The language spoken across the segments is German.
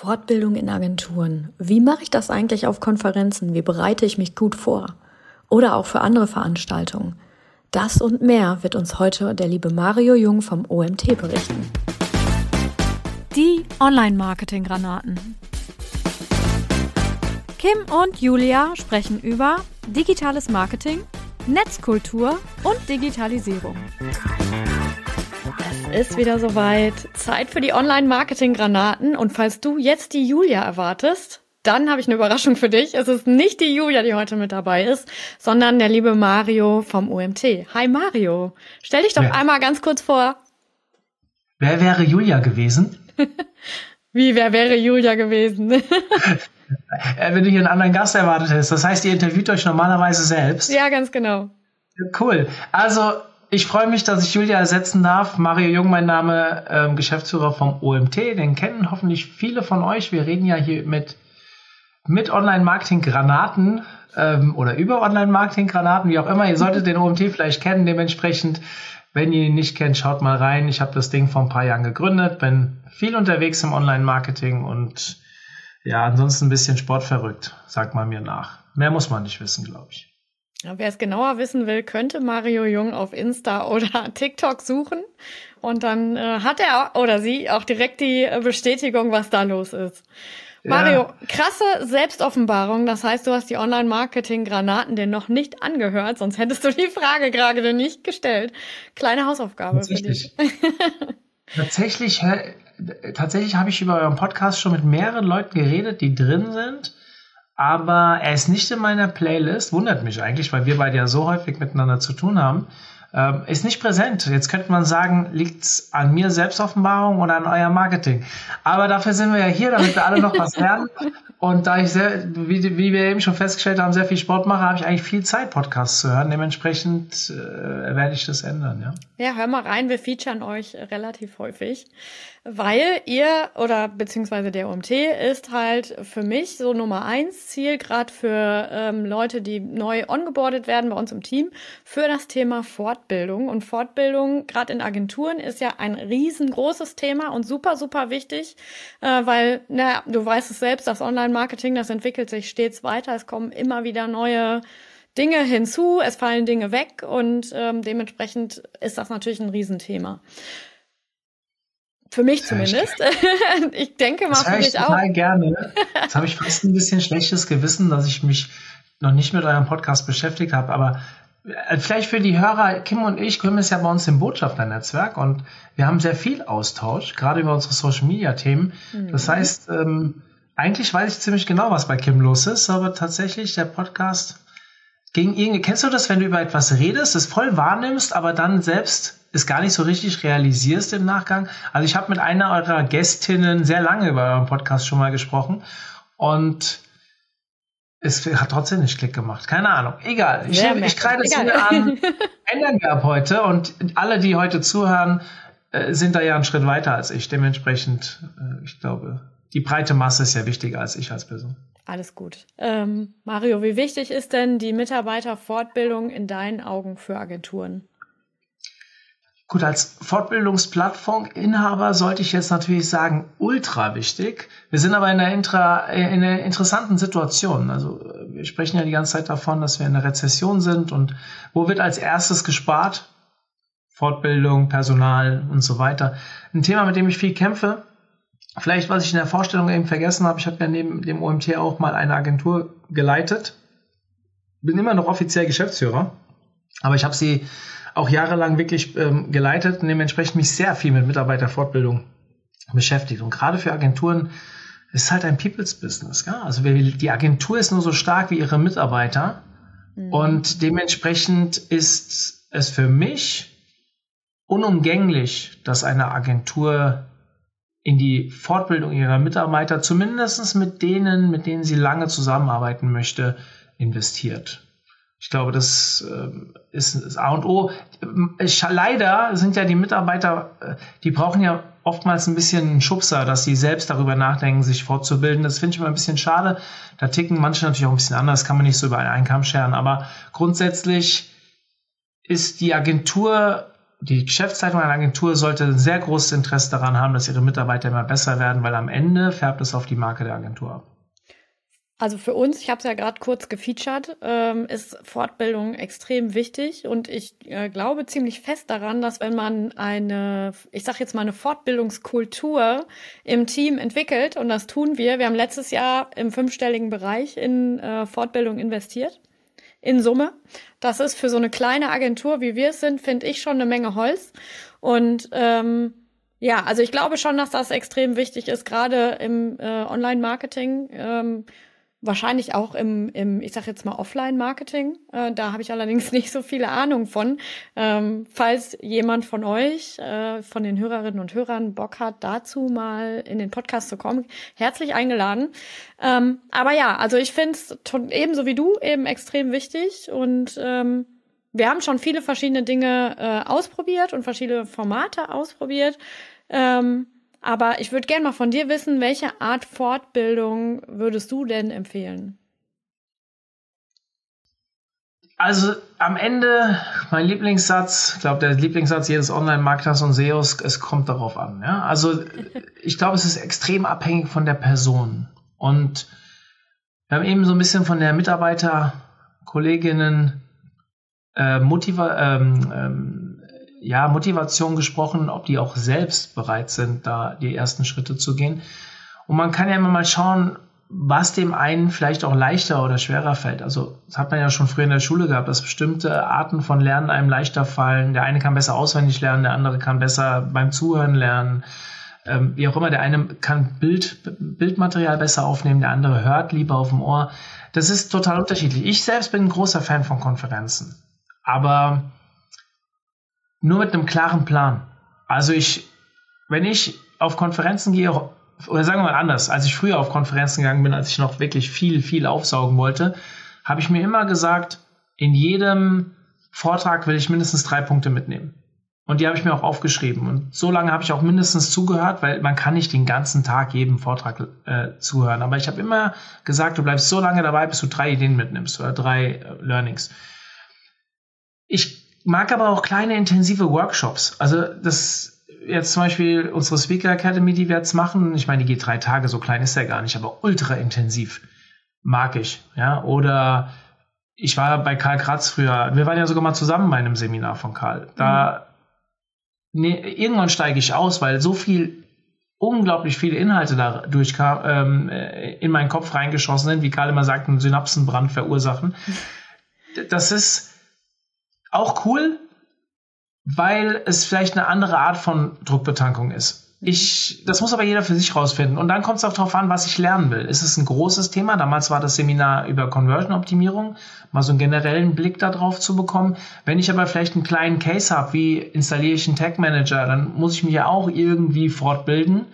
Fortbildung in Agenturen. Wie mache ich das eigentlich auf Konferenzen? Wie bereite ich mich gut vor? Oder auch für andere Veranstaltungen. Das und mehr wird uns heute der liebe Mario Jung vom OMT berichten. Die Online-Marketing-Granaten. Kim und Julia sprechen über digitales Marketing, Netzkultur und Digitalisierung. Ist wieder soweit. Zeit für die Online-Marketing-Granaten. Und falls du jetzt die Julia erwartest, dann habe ich eine Überraschung für dich. Es ist nicht die Julia, die heute mit dabei ist, sondern der liebe Mario vom OMT. Hi Mario. Stell dich doch ja. einmal ganz kurz vor. Wer wäre Julia gewesen? Wie, wer wäre Julia gewesen? Äh, wenn du hier einen anderen Gast erwartet hättest. Das heißt, ihr interviewt euch normalerweise selbst. Ja, ganz genau. Cool. Also, ich freue mich, dass ich Julia ersetzen darf. Mario Jung, mein Name, ähm, Geschäftsführer vom OMT. Den kennen hoffentlich viele von euch. Wir reden ja hier mit, mit Online-Marketing-Granaten ähm, oder über Online-Marketing-Granaten, wie auch immer. Ihr solltet den OMT vielleicht kennen. Dementsprechend, wenn ihr ihn nicht kennt, schaut mal rein. Ich habe das Ding vor ein paar Jahren gegründet, bin viel unterwegs im Online-Marketing und ja, ansonsten ein bisschen sportverrückt, sagt man mir nach. Mehr muss man nicht wissen, glaube ich. Wer es genauer wissen will, könnte Mario Jung auf Insta oder TikTok suchen. Und dann äh, hat er oder sie auch direkt die äh, Bestätigung, was da los ist. Ja. Mario, krasse Selbstoffenbarung. Das heißt, du hast die Online-Marketing-Granaten dir noch nicht angehört, sonst hättest du die Frage gerade nicht gestellt. Kleine Hausaufgabe für dich. Tatsächlich, tatsächlich habe ich über euren Podcast schon mit mehreren Leuten geredet, die drin sind aber er ist nicht in meiner Playlist. Wundert mich eigentlich, weil wir beide ja so häufig miteinander zu tun haben. Ähm, ist nicht präsent. Jetzt könnte man sagen, liegt's an mir Selbstoffenbarung oder an euer Marketing. Aber dafür sind wir ja hier, damit wir alle noch was lernen. Und da ich sehr, wie, wie wir eben schon festgestellt haben, sehr viel Sport mache, habe ich eigentlich viel Zeit, Podcasts zu hören. Dementsprechend äh, werde ich das ändern, ja. Ja, hör mal rein, wir featuren euch relativ häufig weil ihr oder beziehungsweise der OMT ist halt für mich so Nummer eins Ziel, gerade für ähm, Leute, die neu ongeboardet werden bei uns im Team, für das Thema Fortbildung. Und Fortbildung, gerade in Agenturen, ist ja ein riesengroßes Thema und super, super wichtig, äh, weil, naja, du weißt es selbst, das Online-Marketing, das entwickelt sich stets weiter. Es kommen immer wieder neue Dinge hinzu, es fallen Dinge weg und ähm, dementsprechend ist das natürlich ein Riesenthema. Für mich zumindest. ich denke mal das für dich auch. total gerne. Jetzt habe ich fast ein bisschen schlechtes Gewissen, dass ich mich noch nicht mit eurem Podcast beschäftigt habe, aber äh, vielleicht für die Hörer, Kim und ich Kim ist ja bei uns im Botschafternetzwerk und wir haben sehr viel Austausch, gerade über unsere Social Media Themen. Mhm. Das heißt, ähm, eigentlich weiß ich ziemlich genau, was bei Kim los ist, aber tatsächlich der Podcast gegen irgendwie, kennst du das, wenn du über etwas redest, es voll wahrnimmst, aber dann selbst es gar nicht so richtig realisierst im Nachgang. Also ich habe mit einer eurer Gästinnen sehr lange über euren Podcast schon mal gesprochen und es hat trotzdem nicht Klick gemacht. Keine Ahnung. Egal. Ich, ja, ich kreide es wieder an. Ändern wir ab heute. Und alle, die heute zuhören, äh, sind da ja einen Schritt weiter als ich. Dementsprechend, äh, ich glaube, die breite Masse ist ja wichtiger als ich als Person. Alles gut. Ähm, Mario, wie wichtig ist denn die Mitarbeiterfortbildung in deinen Augen für Agenturen? Gut, als Fortbildungsplattforminhaber sollte ich jetzt natürlich sagen, ultra wichtig. Wir sind aber in einer, intra, in einer interessanten Situation. Also wir sprechen ja die ganze Zeit davon, dass wir in einer Rezession sind und wo wird als erstes gespart? Fortbildung, Personal und so weiter. Ein Thema, mit dem ich viel kämpfe. Vielleicht, was ich in der Vorstellung eben vergessen habe, ich habe ja neben dem OMT auch mal eine Agentur geleitet. Bin immer noch offiziell Geschäftsführer, aber ich habe sie auch jahrelang wirklich ähm, geleitet und dementsprechend mich sehr viel mit Mitarbeiterfortbildung beschäftigt. Und gerade für Agenturen ist es halt ein People's Business. Gell? Also die Agentur ist nur so stark wie ihre Mitarbeiter. Mhm. Und dementsprechend ist es für mich unumgänglich, dass eine Agentur in die Fortbildung ihrer Mitarbeiter, zumindest mit denen, mit denen sie lange zusammenarbeiten möchte, investiert. Ich glaube, das äh, ist, ist A und O. Leider sind ja die Mitarbeiter, äh, die brauchen ja oftmals ein bisschen Schubser, dass sie selbst darüber nachdenken, sich fortzubilden. Das finde ich immer ein bisschen schade. Da ticken manche natürlich auch ein bisschen anders, kann man nicht so über einen Kamm scheren. Aber grundsätzlich ist die Agentur die Geschäftsleitung einer Agentur sollte ein sehr großes Interesse daran haben, dass ihre Mitarbeiter immer besser werden, weil am Ende färbt es auf die Marke der Agentur ab. Also für uns, ich habe es ja gerade kurz gefeatured, ähm, ist Fortbildung extrem wichtig und ich äh, glaube ziemlich fest daran, dass wenn man eine, ich sage jetzt mal eine Fortbildungskultur im Team entwickelt und das tun wir. Wir haben letztes Jahr im fünfstelligen Bereich in äh, Fortbildung investiert in Summe. Das ist für so eine kleine Agentur, wie wir es sind, finde ich schon eine Menge Holz und ähm, ja, also ich glaube schon, dass das extrem wichtig ist, gerade im äh, Online-Marketing. Ähm, Wahrscheinlich auch im, im ich sag jetzt mal, Offline-Marketing. Äh, da habe ich allerdings nicht so viele Ahnung von. Ähm, falls jemand von euch, äh, von den Hörerinnen und Hörern, Bock hat, dazu mal in den Podcast zu kommen, herzlich eingeladen. Ähm, aber ja, also ich finde es ebenso wie du eben extrem wichtig und ähm, wir haben schon viele verschiedene Dinge äh, ausprobiert und verschiedene Formate ausprobiert. Ähm, aber ich würde gerne mal von dir wissen, welche Art Fortbildung würdest du denn empfehlen? Also am Ende, mein Lieblingssatz, ich glaube, der Lieblingssatz jedes Online-Marketers und SEOs, es kommt darauf an. Ja? Also ich glaube, es ist extrem abhängig von der Person. Und wir haben eben so ein bisschen von der Mitarbeiter, Kolleginnen, äh, Motiva ähm, ähm, ja, Motivation gesprochen, ob die auch selbst bereit sind, da die ersten Schritte zu gehen. Und man kann ja immer mal schauen, was dem einen vielleicht auch leichter oder schwerer fällt. Also das hat man ja schon früher in der Schule gehabt, dass bestimmte Arten von Lernen einem leichter fallen. Der eine kann besser auswendig lernen, der andere kann besser beim Zuhören lernen. Ähm, wie auch immer, der eine kann Bild, Bildmaterial besser aufnehmen, der andere hört lieber auf dem Ohr. Das ist total unterschiedlich. Ich selbst bin ein großer Fan von Konferenzen. Aber nur mit einem klaren Plan. Also ich, wenn ich auf Konferenzen gehe, oder sagen wir mal anders, als ich früher auf Konferenzen gegangen bin, als ich noch wirklich viel, viel aufsaugen wollte, habe ich mir immer gesagt, in jedem Vortrag will ich mindestens drei Punkte mitnehmen. Und die habe ich mir auch aufgeschrieben. Und so lange habe ich auch mindestens zugehört, weil man kann nicht den ganzen Tag jedem Vortrag äh, zuhören. Aber ich habe immer gesagt, du bleibst so lange dabei, bis du drei Ideen mitnimmst oder drei äh, Learnings. Ich mag aber auch kleine intensive Workshops. Also das jetzt zum Beispiel unsere Speaker Academy, die wir jetzt machen. Ich meine, die geht drei Tage, so klein ist der gar nicht, aber ultra intensiv. Mag ich. Ja, oder ich war bei Karl Kratz früher. Wir waren ja sogar mal zusammen bei einem Seminar von Karl. Da mhm. nee, irgendwann steige ich aus, weil so viel unglaublich viele Inhalte da durchkam, ähm, in meinen Kopf reingeschossen sind, wie Karl immer sagt, einen Synapsenbrand verursachen. Das ist auch cool, weil es vielleicht eine andere Art von Druckbetankung ist. Ich, das muss aber jeder für sich rausfinden. Und dann kommt es auch darauf an, was ich lernen will. Ist es ein großes Thema? Damals war das Seminar über Conversion-Optimierung, mal so einen generellen Blick darauf zu bekommen. Wenn ich aber vielleicht einen kleinen Case habe, wie installiere ich einen Tag Manager, dann muss ich mich ja auch irgendwie fortbilden.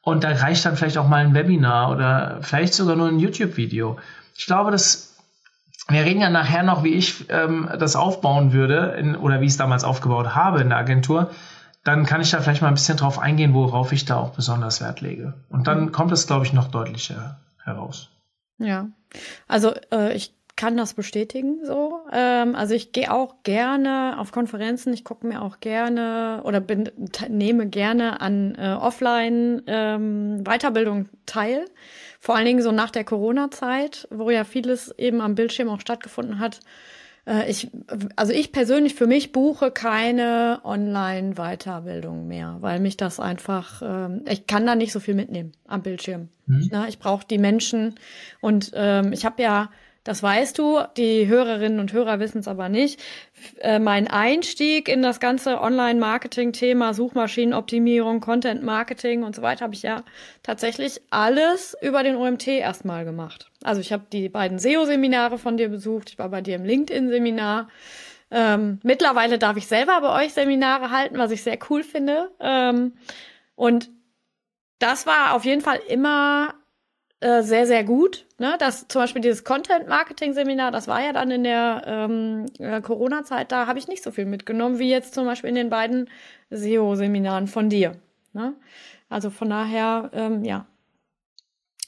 Und da reicht dann vielleicht auch mal ein Webinar oder vielleicht sogar nur ein YouTube-Video. Ich glaube, das wir reden ja nachher noch, wie ich ähm, das aufbauen würde in, oder wie ich es damals aufgebaut habe in der Agentur. Dann kann ich da vielleicht mal ein bisschen drauf eingehen, worauf ich da auch besonders Wert lege. Und dann mhm. kommt es, glaube ich, noch deutlicher heraus. Ja, also äh, ich kann das bestätigen so. Ähm, also ich gehe auch gerne auf Konferenzen, ich gucke mir auch gerne oder bin, nehme gerne an äh, Offline ähm, Weiterbildung teil. Vor allen Dingen so nach der Corona-Zeit, wo ja vieles eben am Bildschirm auch stattgefunden hat. Äh, ich, also ich persönlich für mich buche keine Online-Weiterbildung mehr, weil mich das einfach, ähm, ich kann da nicht so viel mitnehmen am Bildschirm. Mhm. Na, ich brauche die Menschen und ähm, ich habe ja das weißt du, die Hörerinnen und Hörer wissen es aber nicht. Äh, mein Einstieg in das ganze Online-Marketing-Thema, Suchmaschinenoptimierung, Content-Marketing und so weiter, habe ich ja tatsächlich alles über den OMT erstmal gemacht. Also ich habe die beiden SEO-Seminare von dir besucht, ich war bei dir im LinkedIn-Seminar. Ähm, mittlerweile darf ich selber bei euch Seminare halten, was ich sehr cool finde. Ähm, und das war auf jeden Fall immer äh, sehr, sehr gut. Ne? Das zum Beispiel dieses Content-Marketing-Seminar, das war ja dann in der ähm, äh, Corona-Zeit, da habe ich nicht so viel mitgenommen, wie jetzt zum Beispiel in den beiden SEO-Seminaren von dir. Ne? Also von daher, ähm, ja,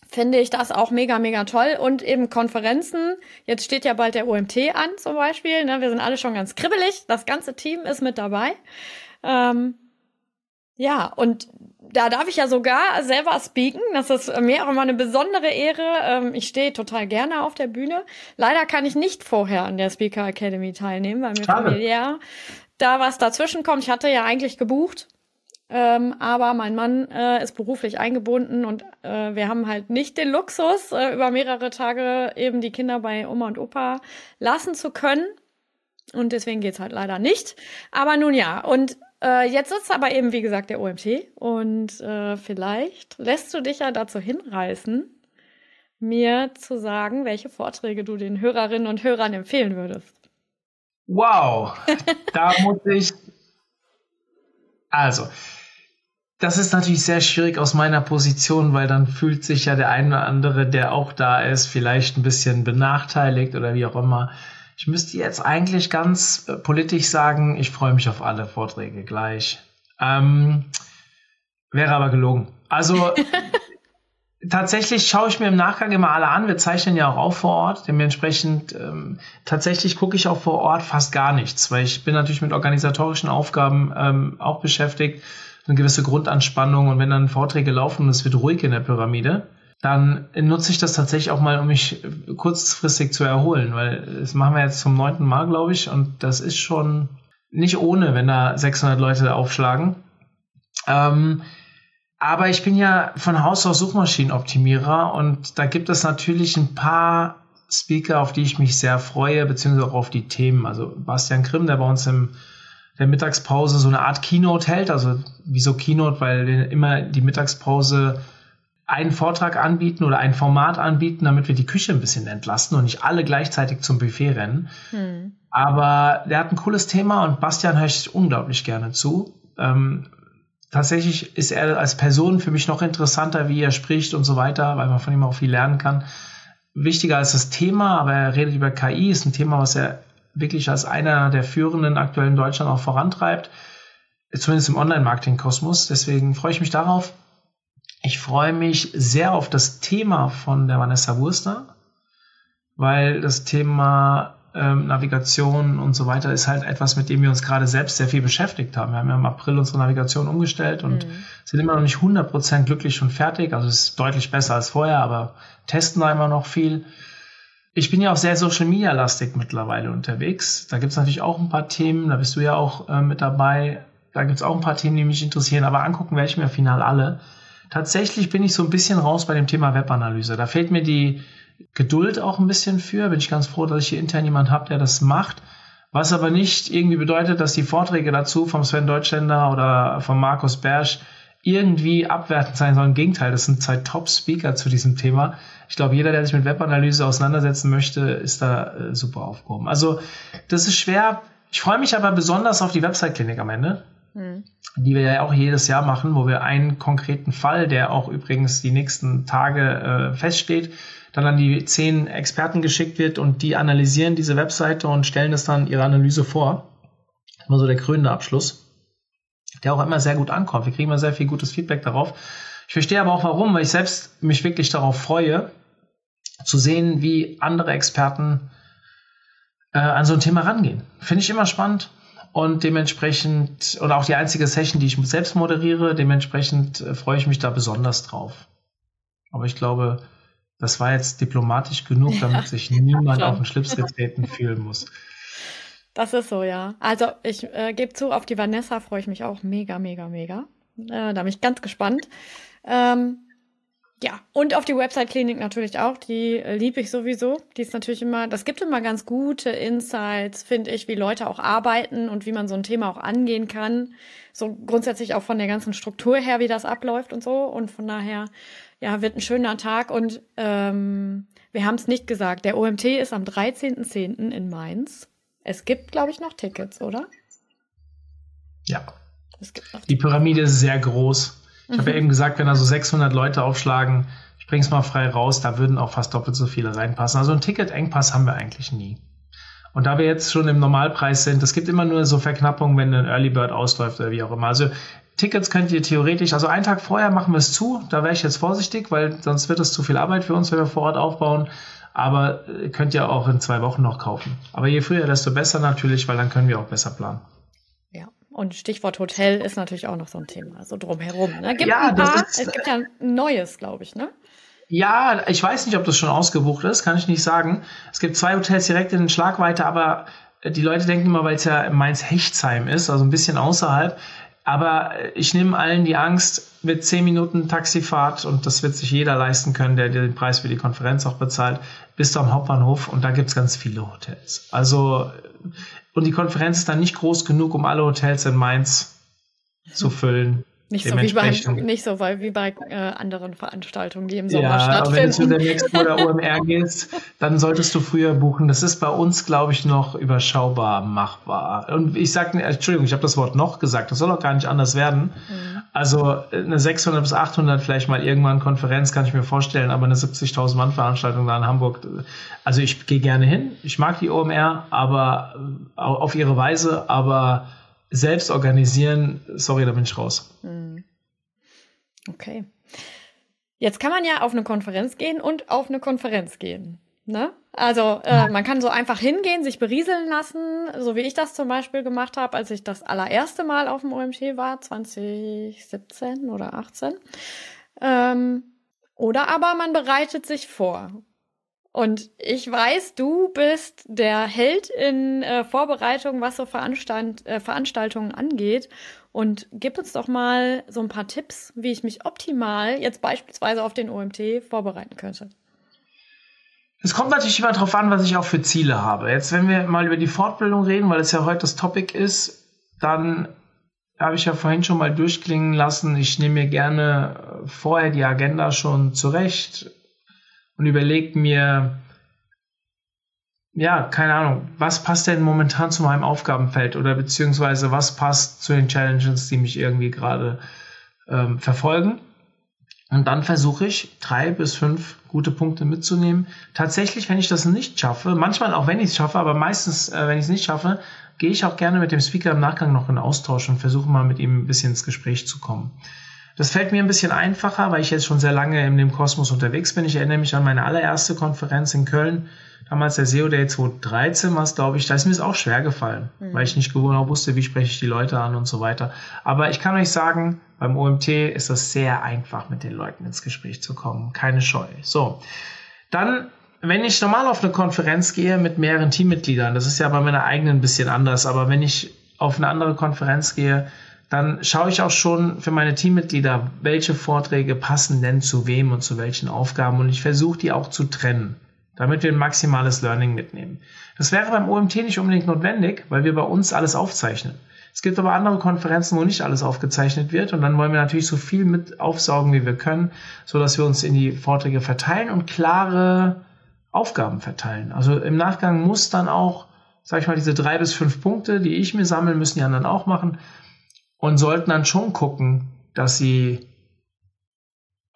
finde ich das auch mega, mega toll. Und eben Konferenzen. Jetzt steht ja bald der OMT an zum Beispiel. Ne? Wir sind alle schon ganz kribbelig. Das ganze Team ist mit dabei. Ähm, ja, und da darf ich ja sogar selber speaken. Das ist mir auch immer eine besondere Ehre. Ähm, ich stehe total gerne auf der Bühne. Leider kann ich nicht vorher an der Speaker Academy teilnehmen, weil mir familiär da was dazwischen kommt. Ich hatte ja eigentlich gebucht. Ähm, aber mein Mann äh, ist beruflich eingebunden und äh, wir haben halt nicht den Luxus, äh, über mehrere Tage eben die Kinder bei Oma und Opa lassen zu können. Und deswegen geht's halt leider nicht. Aber nun ja, und äh, jetzt ist aber eben, wie gesagt, der OMT. Und äh, vielleicht lässt du dich ja dazu hinreißen, mir zu sagen, welche Vorträge du den Hörerinnen und Hörern empfehlen würdest. Wow, da muss ich. Also, das ist natürlich sehr schwierig aus meiner Position, weil dann fühlt sich ja der eine oder andere, der auch da ist, vielleicht ein bisschen benachteiligt oder wie auch immer. Ich müsste jetzt eigentlich ganz äh, politisch sagen, ich freue mich auf alle Vorträge gleich. Ähm, wäre aber gelogen. Also tatsächlich schaue ich mir im Nachgang immer alle an. Wir zeichnen ja auch auf vor Ort. Dementsprechend ähm, tatsächlich gucke ich auch vor Ort fast gar nichts, weil ich bin natürlich mit organisatorischen Aufgaben ähm, auch beschäftigt. Eine gewisse Grundanspannung und wenn dann Vorträge laufen und es wird ruhig in der Pyramide, dann nutze ich das tatsächlich auch mal, um mich kurzfristig zu erholen, weil das machen wir jetzt zum neunten Mal, glaube ich, und das ist schon nicht ohne, wenn da 600 Leute aufschlagen. Ähm, aber ich bin ja von Haus aus Suchmaschinenoptimierer und da gibt es natürlich ein paar Speaker, auf die ich mich sehr freue, beziehungsweise auch auf die Themen. Also Bastian Grimm, der bei uns im der Mittagspause so eine Art Keynote hält. Also wieso Keynote? Weil immer die Mittagspause einen Vortrag anbieten oder ein Format anbieten, damit wir die Küche ein bisschen entlasten und nicht alle gleichzeitig zum Buffet rennen. Hm. Aber der hat ein cooles Thema und Bastian höre ich unglaublich gerne zu. Ähm, tatsächlich ist er als Person für mich noch interessanter, wie er spricht und so weiter, weil man von ihm auch viel lernen kann. Wichtiger als das Thema, aber er redet über KI, ist ein Thema, was er wirklich als einer der führenden aktuell in Deutschland auch vorantreibt, zumindest im Online-Marketing-Kosmos. Deswegen freue ich mich darauf. Ich freue mich sehr auf das Thema von der Vanessa Wurster, weil das Thema ähm, Navigation und so weiter ist halt etwas, mit dem wir uns gerade selbst sehr viel beschäftigt haben. Wir haben ja im April unsere Navigation umgestellt und mhm. sind immer noch nicht 100% glücklich und fertig. Also es ist deutlich besser als vorher, aber testen da immer noch viel. Ich bin ja auch sehr Social Media lastig mittlerweile unterwegs. Da gibt es natürlich auch ein paar Themen, da bist du ja auch äh, mit dabei. Da gibt es auch ein paar Themen, die mich interessieren, aber angucken werde ich mir final alle. Tatsächlich bin ich so ein bisschen raus bei dem Thema Webanalyse. Da fehlt mir die Geduld auch ein bisschen für. Bin ich ganz froh, dass ich hier intern jemand habe, der das macht. Was aber nicht irgendwie bedeutet, dass die Vorträge dazu vom Sven Deutschländer oder von Markus Bersch irgendwie abwertend sein sollen. Im Gegenteil, das sind zwei Top-Speaker zu diesem Thema. Ich glaube, jeder, der sich mit Webanalyse auseinandersetzen möchte, ist da äh, super aufgehoben. Also, das ist schwer. Ich freue mich aber besonders auf die Website-Klinik am Ende mhm. die wir ja auch jedes Jahr machen, wo wir einen konkreten Fall, der auch übrigens die nächsten Tage äh, feststeht, dann an die zehn Experten geschickt wird und die analysieren diese Webseite und stellen es dann ihre Analyse vor. Immer so der krönende Abschluss, der auch immer sehr gut ankommt. Wir kriegen immer sehr viel gutes Feedback darauf. Ich verstehe aber auch warum, weil ich selbst mich wirklich darauf freue, zu sehen, wie andere Experten äh, an so ein Thema rangehen. Finde ich immer spannend und dementsprechend, oder auch die einzige Session, die ich selbst moderiere, dementsprechend äh, freue ich mich da besonders drauf. Aber ich glaube, das war jetzt diplomatisch genug, damit ja, sich niemand auf den Schlips getreten fühlen muss. Das ist so, ja. Also ich äh, gebe zu, auf die Vanessa freue ich mich auch mega, mega, mega. Äh, da bin ich ganz gespannt. Ähm, ja, und auf die Website-Klinik natürlich auch. Die äh, liebe ich sowieso. Die ist natürlich immer, das gibt immer ganz gute Insights, finde ich, wie Leute auch arbeiten und wie man so ein Thema auch angehen kann. So grundsätzlich auch von der ganzen Struktur her, wie das abläuft und so. Und von daher, ja, wird ein schöner Tag. Und ähm, wir haben es nicht gesagt. Der OMT ist am 13.10. in Mainz. Es gibt, glaube ich, noch Tickets, oder? Ja. Die Pyramide ist sehr groß. Ich habe ja eben gesagt, wenn da so 600 Leute aufschlagen, ich bring's mal frei raus, da würden auch fast doppelt so viele reinpassen. Also ein Ticket-Engpass haben wir eigentlich nie. Und da wir jetzt schon im Normalpreis sind, es gibt immer nur so Verknappungen, wenn ein Early Bird ausläuft oder wie auch immer. Also Tickets könnt ihr theoretisch, also einen Tag vorher machen wir es zu, da wäre ich jetzt vorsichtig, weil sonst wird es zu viel Arbeit für uns, wenn wir vor Ort aufbauen. Aber äh, könnt ihr auch in zwei Wochen noch kaufen. Aber je früher, desto besser natürlich, weil dann können wir auch besser planen. Und Stichwort Hotel ist natürlich auch noch so ein Thema, so drumherum. Ne? Gibt ja, ein paar, ist, es gibt ja ein neues, glaube ich, ne? Ja, ich weiß nicht, ob das schon ausgebucht ist, kann ich nicht sagen. Es gibt zwei Hotels direkt in Schlagweite, aber die Leute denken immer, weil es ja Mainz-Hechtsheim ist, also ein bisschen außerhalb. Aber ich nehme allen die Angst mit zehn Minuten Taxifahrt und das wird sich jeder leisten können, der den Preis für die Konferenz auch bezahlt, bist du am Hauptbahnhof und da gibt's ganz viele Hotels. Also, und die Konferenz ist dann nicht groß genug, um alle Hotels in Mainz zu füllen. Nicht so, wie bei, nicht so weil wie bei äh, anderen Veranstaltungen, die im Sommer ja, stattfinden. wenn du zu der Expo oder OMR gehst, dann solltest du früher buchen. Das ist bei uns, glaube ich, noch überschaubar machbar. Und ich sage, Entschuldigung, ich habe das Wort noch gesagt, das soll auch gar nicht anders werden. Mhm. Also eine 600 bis 800 vielleicht mal irgendwann Konferenz kann ich mir vorstellen, aber eine 70.000 Mann Veranstaltung da in Hamburg, also ich gehe gerne hin. Ich mag die OMR, aber äh, auf ihre Weise, aber selbst organisieren, sorry, da bin ich raus. Hm. Okay. Jetzt kann man ja auf eine Konferenz gehen und auf eine Konferenz gehen. Ne? Also äh, man kann so einfach hingehen, sich berieseln lassen, so wie ich das zum Beispiel gemacht habe, als ich das allererste Mal auf dem OMT war, 2017 oder 18. Ähm, oder aber man bereitet sich vor und ich weiß, du bist der Held in äh, Vorbereitung, was so Veranstalt äh, Veranstaltungen angeht. Und gib uns doch mal so ein paar Tipps, wie ich mich optimal jetzt beispielsweise auf den OMT vorbereiten könnte. Es kommt natürlich immer darauf an, was ich auch für Ziele habe. Jetzt, wenn wir mal über die Fortbildung reden, weil es ja heute das Topic ist, dann habe ich ja vorhin schon mal durchklingen lassen. Ich nehme mir gerne vorher die Agenda schon zurecht, und überlege mir, ja, keine Ahnung, was passt denn momentan zu meinem Aufgabenfeld oder beziehungsweise was passt zu den Challenges, die mich irgendwie gerade ähm, verfolgen. Und dann versuche ich, drei bis fünf gute Punkte mitzunehmen. Tatsächlich, wenn ich das nicht schaffe, manchmal auch wenn ich es schaffe, aber meistens, äh, wenn ich es nicht schaffe, gehe ich auch gerne mit dem Speaker im Nachgang noch in Austausch und versuche mal mit ihm ein bisschen ins Gespräch zu kommen. Das fällt mir ein bisschen einfacher, weil ich jetzt schon sehr lange in dem Kosmos unterwegs bin. Ich erinnere mich an meine allererste Konferenz in Köln, damals der SEO Day 2013 war es, glaube ich. Da ist mir es auch schwer gefallen, mhm. weil ich nicht genau wusste, wie spreche ich die Leute an und so weiter. Aber ich kann euch sagen, beim OMT ist das sehr einfach, mit den Leuten ins Gespräch zu kommen. Keine Scheu. So. Dann wenn ich normal auf eine Konferenz gehe mit mehreren Teammitgliedern, das ist ja bei meiner eigenen ein bisschen anders, aber wenn ich auf eine andere Konferenz gehe, dann schaue ich auch schon für meine Teammitglieder, welche Vorträge passen denn zu wem und zu welchen Aufgaben und ich versuche die auch zu trennen, damit wir ein maximales Learning mitnehmen. Das wäre beim OMT nicht unbedingt notwendig, weil wir bei uns alles aufzeichnen. Es gibt aber andere Konferenzen, wo nicht alles aufgezeichnet wird und dann wollen wir natürlich so viel mit aufsaugen, wie wir können, so dass wir uns in die Vorträge verteilen und klare Aufgaben verteilen. Also im Nachgang muss dann auch, sag ich mal, diese drei bis fünf Punkte, die ich mir sammle, müssen die anderen auch machen und sollten dann schon gucken, dass sie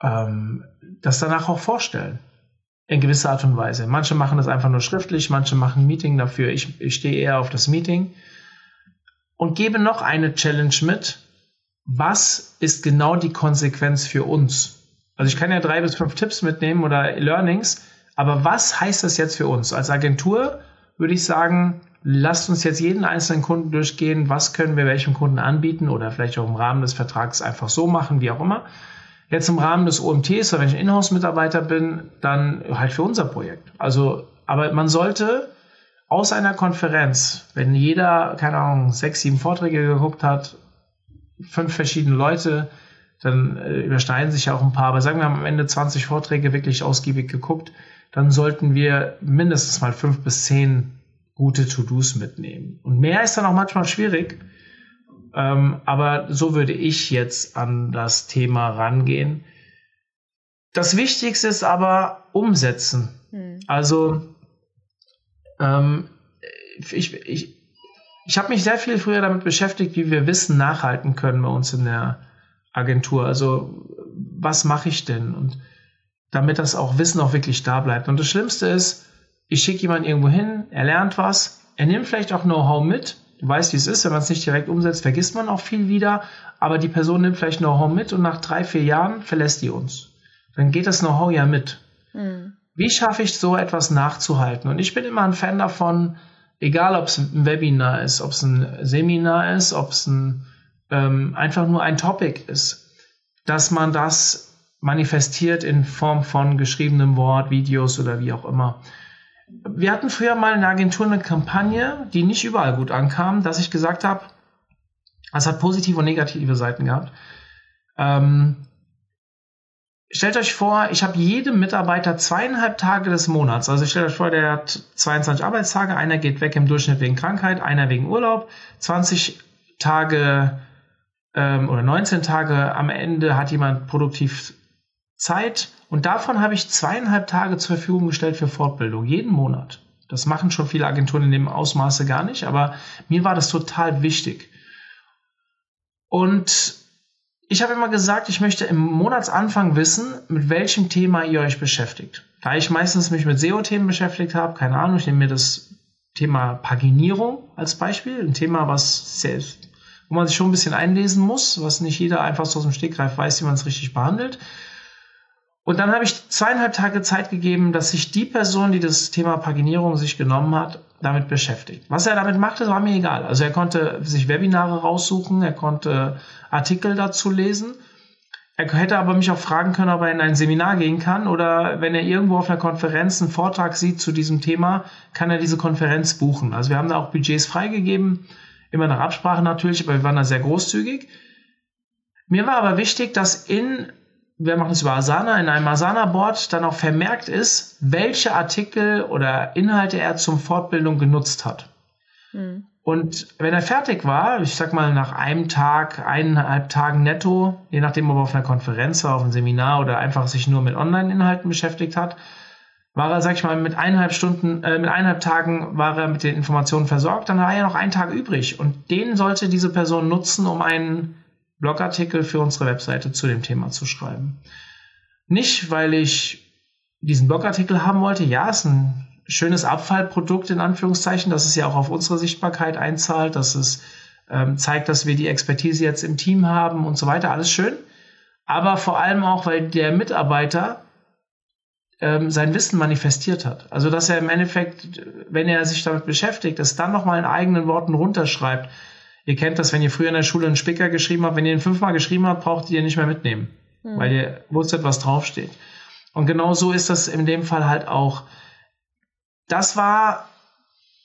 ähm, das danach auch vorstellen. In gewisser Art und Weise. Manche machen das einfach nur schriftlich, manche machen ein Meeting dafür. Ich, ich stehe eher auf das Meeting und gebe noch eine Challenge mit. Was ist genau die Konsequenz für uns? Also ich kann ja drei bis fünf Tipps mitnehmen oder Learnings, aber was heißt das jetzt für uns? Als Agentur würde ich sagen, lasst uns jetzt jeden einzelnen Kunden durchgehen, was können wir welchem Kunden anbieten oder vielleicht auch im Rahmen des Vertrags einfach so machen, wie auch immer. Jetzt im Rahmen des OMTs, wenn ich Inhouse-Mitarbeiter bin, dann halt für unser Projekt. Also, aber man sollte aus einer Konferenz, wenn jeder, keine Ahnung, sechs, sieben Vorträge geguckt hat, fünf verschiedene Leute, dann äh, überschneiden sich ja auch ein paar, aber sagen wir haben am Ende 20 Vorträge wirklich ausgiebig geguckt, dann sollten wir mindestens mal fünf bis zehn gute To-Dos mitnehmen. Und mehr ist dann auch manchmal schwierig. Ähm, aber so würde ich jetzt an das Thema rangehen. Das Wichtigste ist aber umsetzen. Hm. Also ähm, ich, ich, ich habe mich sehr viel früher damit beschäftigt, wie wir Wissen nachhalten können bei uns in der Agentur. Also was mache ich denn? Und damit das auch Wissen auch wirklich da bleibt. Und das Schlimmste ist, ich schicke jemanden irgendwo hin, er lernt was, er nimmt vielleicht auch Know-how mit, Du weißt, wie es ist, wenn man es nicht direkt umsetzt, vergisst man auch viel wieder, aber die Person nimmt vielleicht Know-how mit und nach drei, vier Jahren verlässt die uns. Dann geht das Know-how ja mit. Mhm. Wie schaffe ich so etwas nachzuhalten? Und ich bin immer ein Fan davon, egal ob es ein Webinar ist, ob es ein Seminar ist, ob es ein, ähm, einfach nur ein Topic ist, dass man das manifestiert in Form von geschriebenem Wort, Videos oder wie auch immer. Wir hatten früher mal in der Agentur eine Kampagne, die nicht überall gut ankam, dass ich gesagt habe, es hat positive und negative Seiten gehabt. Ähm, stellt euch vor, ich habe jedem Mitarbeiter zweieinhalb Tage des Monats. Also stellt euch vor, der hat 22 Arbeitstage, einer geht weg im Durchschnitt wegen Krankheit, einer wegen Urlaub, 20 Tage ähm, oder 19 Tage am Ende hat jemand produktiv Zeit und davon habe ich zweieinhalb Tage zur Verfügung gestellt für Fortbildung, jeden Monat. Das machen schon viele Agenturen in dem Ausmaße gar nicht, aber mir war das total wichtig. Und ich habe immer gesagt, ich möchte im Monatsanfang wissen, mit welchem Thema ihr euch beschäftigt. Da ich meistens mich mit SEO-Themen beschäftigt habe, keine Ahnung, ich nehme mir das Thema Paginierung als Beispiel, ein Thema, was sehr, wo man sich schon ein bisschen einlesen muss, was nicht jeder einfach so aus dem Stegreif weiß, wie man es richtig behandelt. Und dann habe ich zweieinhalb Tage Zeit gegeben, dass sich die Person, die das Thema Paginierung sich genommen hat, damit beschäftigt. Was er damit machte, war mir egal. Also er konnte sich Webinare raussuchen, er konnte Artikel dazu lesen. Er hätte aber mich auch fragen können, ob er in ein Seminar gehen kann oder wenn er irgendwo auf einer Konferenz einen Vortrag sieht zu diesem Thema, kann er diese Konferenz buchen. Also wir haben da auch Budgets freigegeben, immer nach Absprache natürlich, aber wir waren da sehr großzügig. Mir war aber wichtig, dass in wir machen es über Asana, in einem Asana-Board dann auch vermerkt ist, welche Artikel oder Inhalte er zum Fortbildung genutzt hat. Mhm. Und wenn er fertig war, ich sag mal nach einem Tag, eineinhalb Tagen netto, je nachdem, ob er auf einer Konferenz war, auf einem Seminar oder einfach sich nur mit Online-Inhalten beschäftigt hat, war er, sag ich mal, mit eineinhalb Stunden, äh, mit eineinhalb Tagen war er mit den Informationen versorgt, dann war ja noch ein Tag übrig. Und den sollte diese Person nutzen, um einen Blogartikel für unsere Webseite zu dem Thema zu schreiben. Nicht, weil ich diesen Blogartikel haben wollte. Ja, ist ein schönes Abfallprodukt in Anführungszeichen, dass es ja auch auf unsere Sichtbarkeit einzahlt, dass es ähm, zeigt, dass wir die Expertise jetzt im Team haben und so weiter. Alles schön. Aber vor allem auch, weil der Mitarbeiter ähm, sein Wissen manifestiert hat. Also, dass er im Endeffekt, wenn er sich damit beschäftigt, es dann nochmal in eigenen Worten runterschreibt, Ihr kennt das, wenn ihr früher in der Schule einen Spicker geschrieben habt, wenn ihr ihn fünfmal geschrieben habt, braucht ihr ihn nicht mehr mitnehmen, mhm. weil ihr wusstet, was draufsteht. Und genau so ist das in dem Fall halt auch. Das war,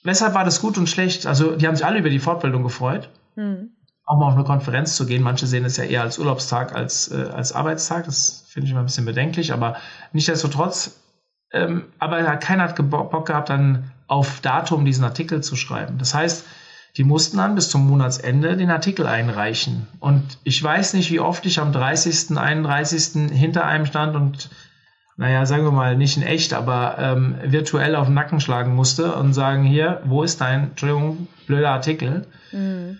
weshalb war das gut und schlecht? Also, die haben sich alle über die Fortbildung gefreut. Mhm. Auch mal auf eine Konferenz zu gehen. Manche sehen es ja eher als Urlaubstag als äh, als Arbeitstag. Das finde ich immer ein bisschen bedenklich, aber nichtsdestotrotz. Ähm, aber keiner hat Bock gehabt, dann auf Datum diesen Artikel zu schreiben. Das heißt, die mussten dann bis zum Monatsende den Artikel einreichen. Und ich weiß nicht, wie oft ich am 30., 31. hinter einem stand und, naja, sagen wir mal, nicht in echt, aber ähm, virtuell auf den Nacken schlagen musste und sagen, hier, wo ist dein, Entschuldigung, blöder Artikel? Mhm.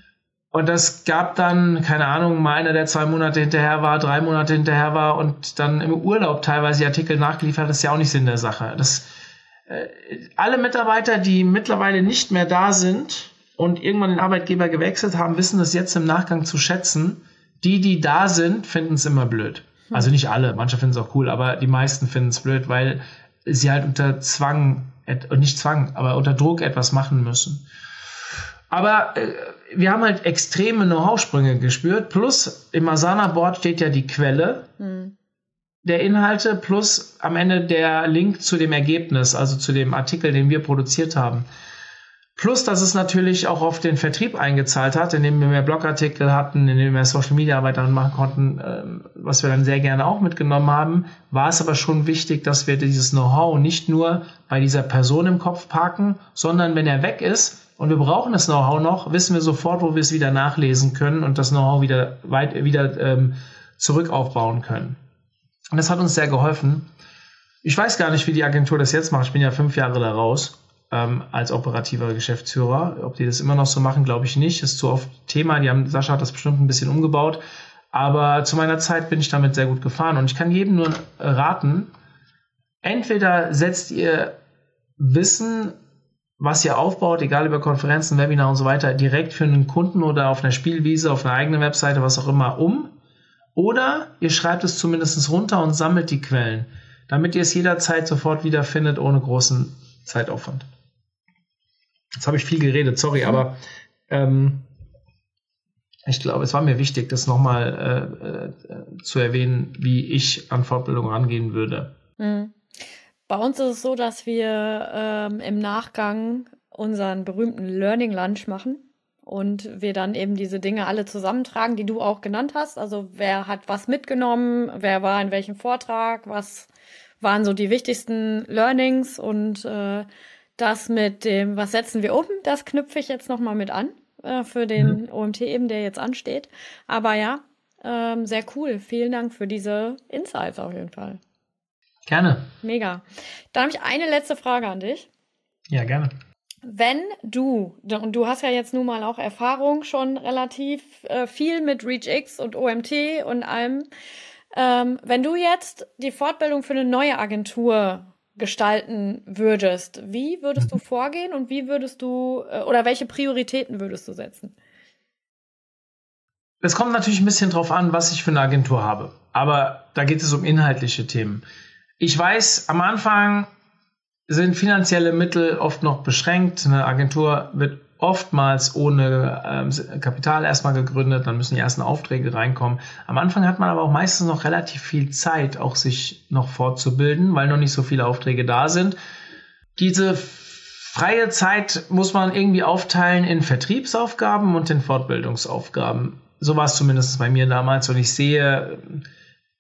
Und das gab dann, keine Ahnung, mal einer, der zwei Monate hinterher war, drei Monate hinterher war und dann im Urlaub teilweise die Artikel nachgeliefert, das ist ja auch nicht Sinn der Sache. Das, äh, alle Mitarbeiter, die mittlerweile nicht mehr da sind, und irgendwann den Arbeitgeber gewechselt haben, wissen das jetzt im Nachgang zu schätzen. Die, die da sind, finden es immer blöd. Hm. Also nicht alle, manche finden es auch cool, aber die meisten finden es blöd, weil sie halt unter Zwang, nicht Zwang, aber unter Druck etwas machen müssen. Aber äh, wir haben halt extreme Know-how-Sprünge gespürt. Plus im Asana-Board steht ja die Quelle hm. der Inhalte plus am Ende der Link zu dem Ergebnis, also zu dem Artikel, den wir produziert haben. Plus, dass es natürlich auch auf den Vertrieb eingezahlt hat, indem wir mehr Blogartikel hatten, indem wir Social Media Arbeit machen konnten, ähm, was wir dann sehr gerne auch mitgenommen haben, war es aber schon wichtig, dass wir dieses Know-how nicht nur bei dieser Person im Kopf parken, sondern wenn er weg ist und wir brauchen das Know-how noch, wissen wir sofort, wo wir es wieder nachlesen können und das Know-how wieder weit wieder ähm, zurück aufbauen können. Und das hat uns sehr geholfen. Ich weiß gar nicht, wie die Agentur das jetzt macht. Ich bin ja fünf Jahre da raus ähm, als operativer Geschäftsführer. Ob die das immer noch so machen, glaube ich nicht. Ist zu oft Thema. Die haben, Sascha hat das bestimmt ein bisschen umgebaut. Aber zu meiner Zeit bin ich damit sehr gut gefahren. Und ich kann jedem nur raten, entweder setzt ihr Wissen was ihr aufbaut, egal über Konferenzen, Webinar und so weiter, direkt für einen Kunden oder auf einer Spielwiese, auf einer eigenen Webseite, was auch immer, um. Oder ihr schreibt es zumindest runter und sammelt die Quellen, damit ihr es jederzeit sofort wiederfindet, ohne großen Zeitaufwand. Jetzt habe ich viel geredet, sorry, mhm. aber ähm, ich glaube, es war mir wichtig, das nochmal äh, äh, zu erwähnen, wie ich an Fortbildung rangehen würde. Mhm. Bei uns ist es so, dass wir ähm, im Nachgang unseren berühmten Learning Lunch machen und wir dann eben diese Dinge alle zusammentragen, die du auch genannt hast. Also wer hat was mitgenommen, wer war in welchem Vortrag, was waren so die wichtigsten Learnings und äh, das mit dem, was setzen wir um, das knüpfe ich jetzt nochmal mit an äh, für den mhm. OMT eben, der jetzt ansteht. Aber ja, ähm, sehr cool. Vielen Dank für diese Insights auf jeden Fall. Gerne. Mega. Dann habe ich eine letzte Frage an dich. Ja, gerne. Wenn du, und du hast ja jetzt nun mal auch Erfahrung schon relativ äh, viel mit ReachX und OMT und allem, ähm, wenn du jetzt die Fortbildung für eine neue Agentur gestalten würdest, wie würdest du vorgehen und wie würdest du äh, oder welche Prioritäten würdest du setzen? Es kommt natürlich ein bisschen drauf an, was ich für eine Agentur habe. Aber da geht es um inhaltliche Themen. Ich weiß, am Anfang sind finanzielle Mittel oft noch beschränkt. Eine Agentur wird oftmals ohne ähm, Kapital erstmal gegründet, dann müssen die ersten Aufträge reinkommen. Am Anfang hat man aber auch meistens noch relativ viel Zeit, auch sich noch fortzubilden, weil noch nicht so viele Aufträge da sind. Diese freie Zeit muss man irgendwie aufteilen in Vertriebsaufgaben und in Fortbildungsaufgaben. So war es zumindest bei mir damals und ich sehe,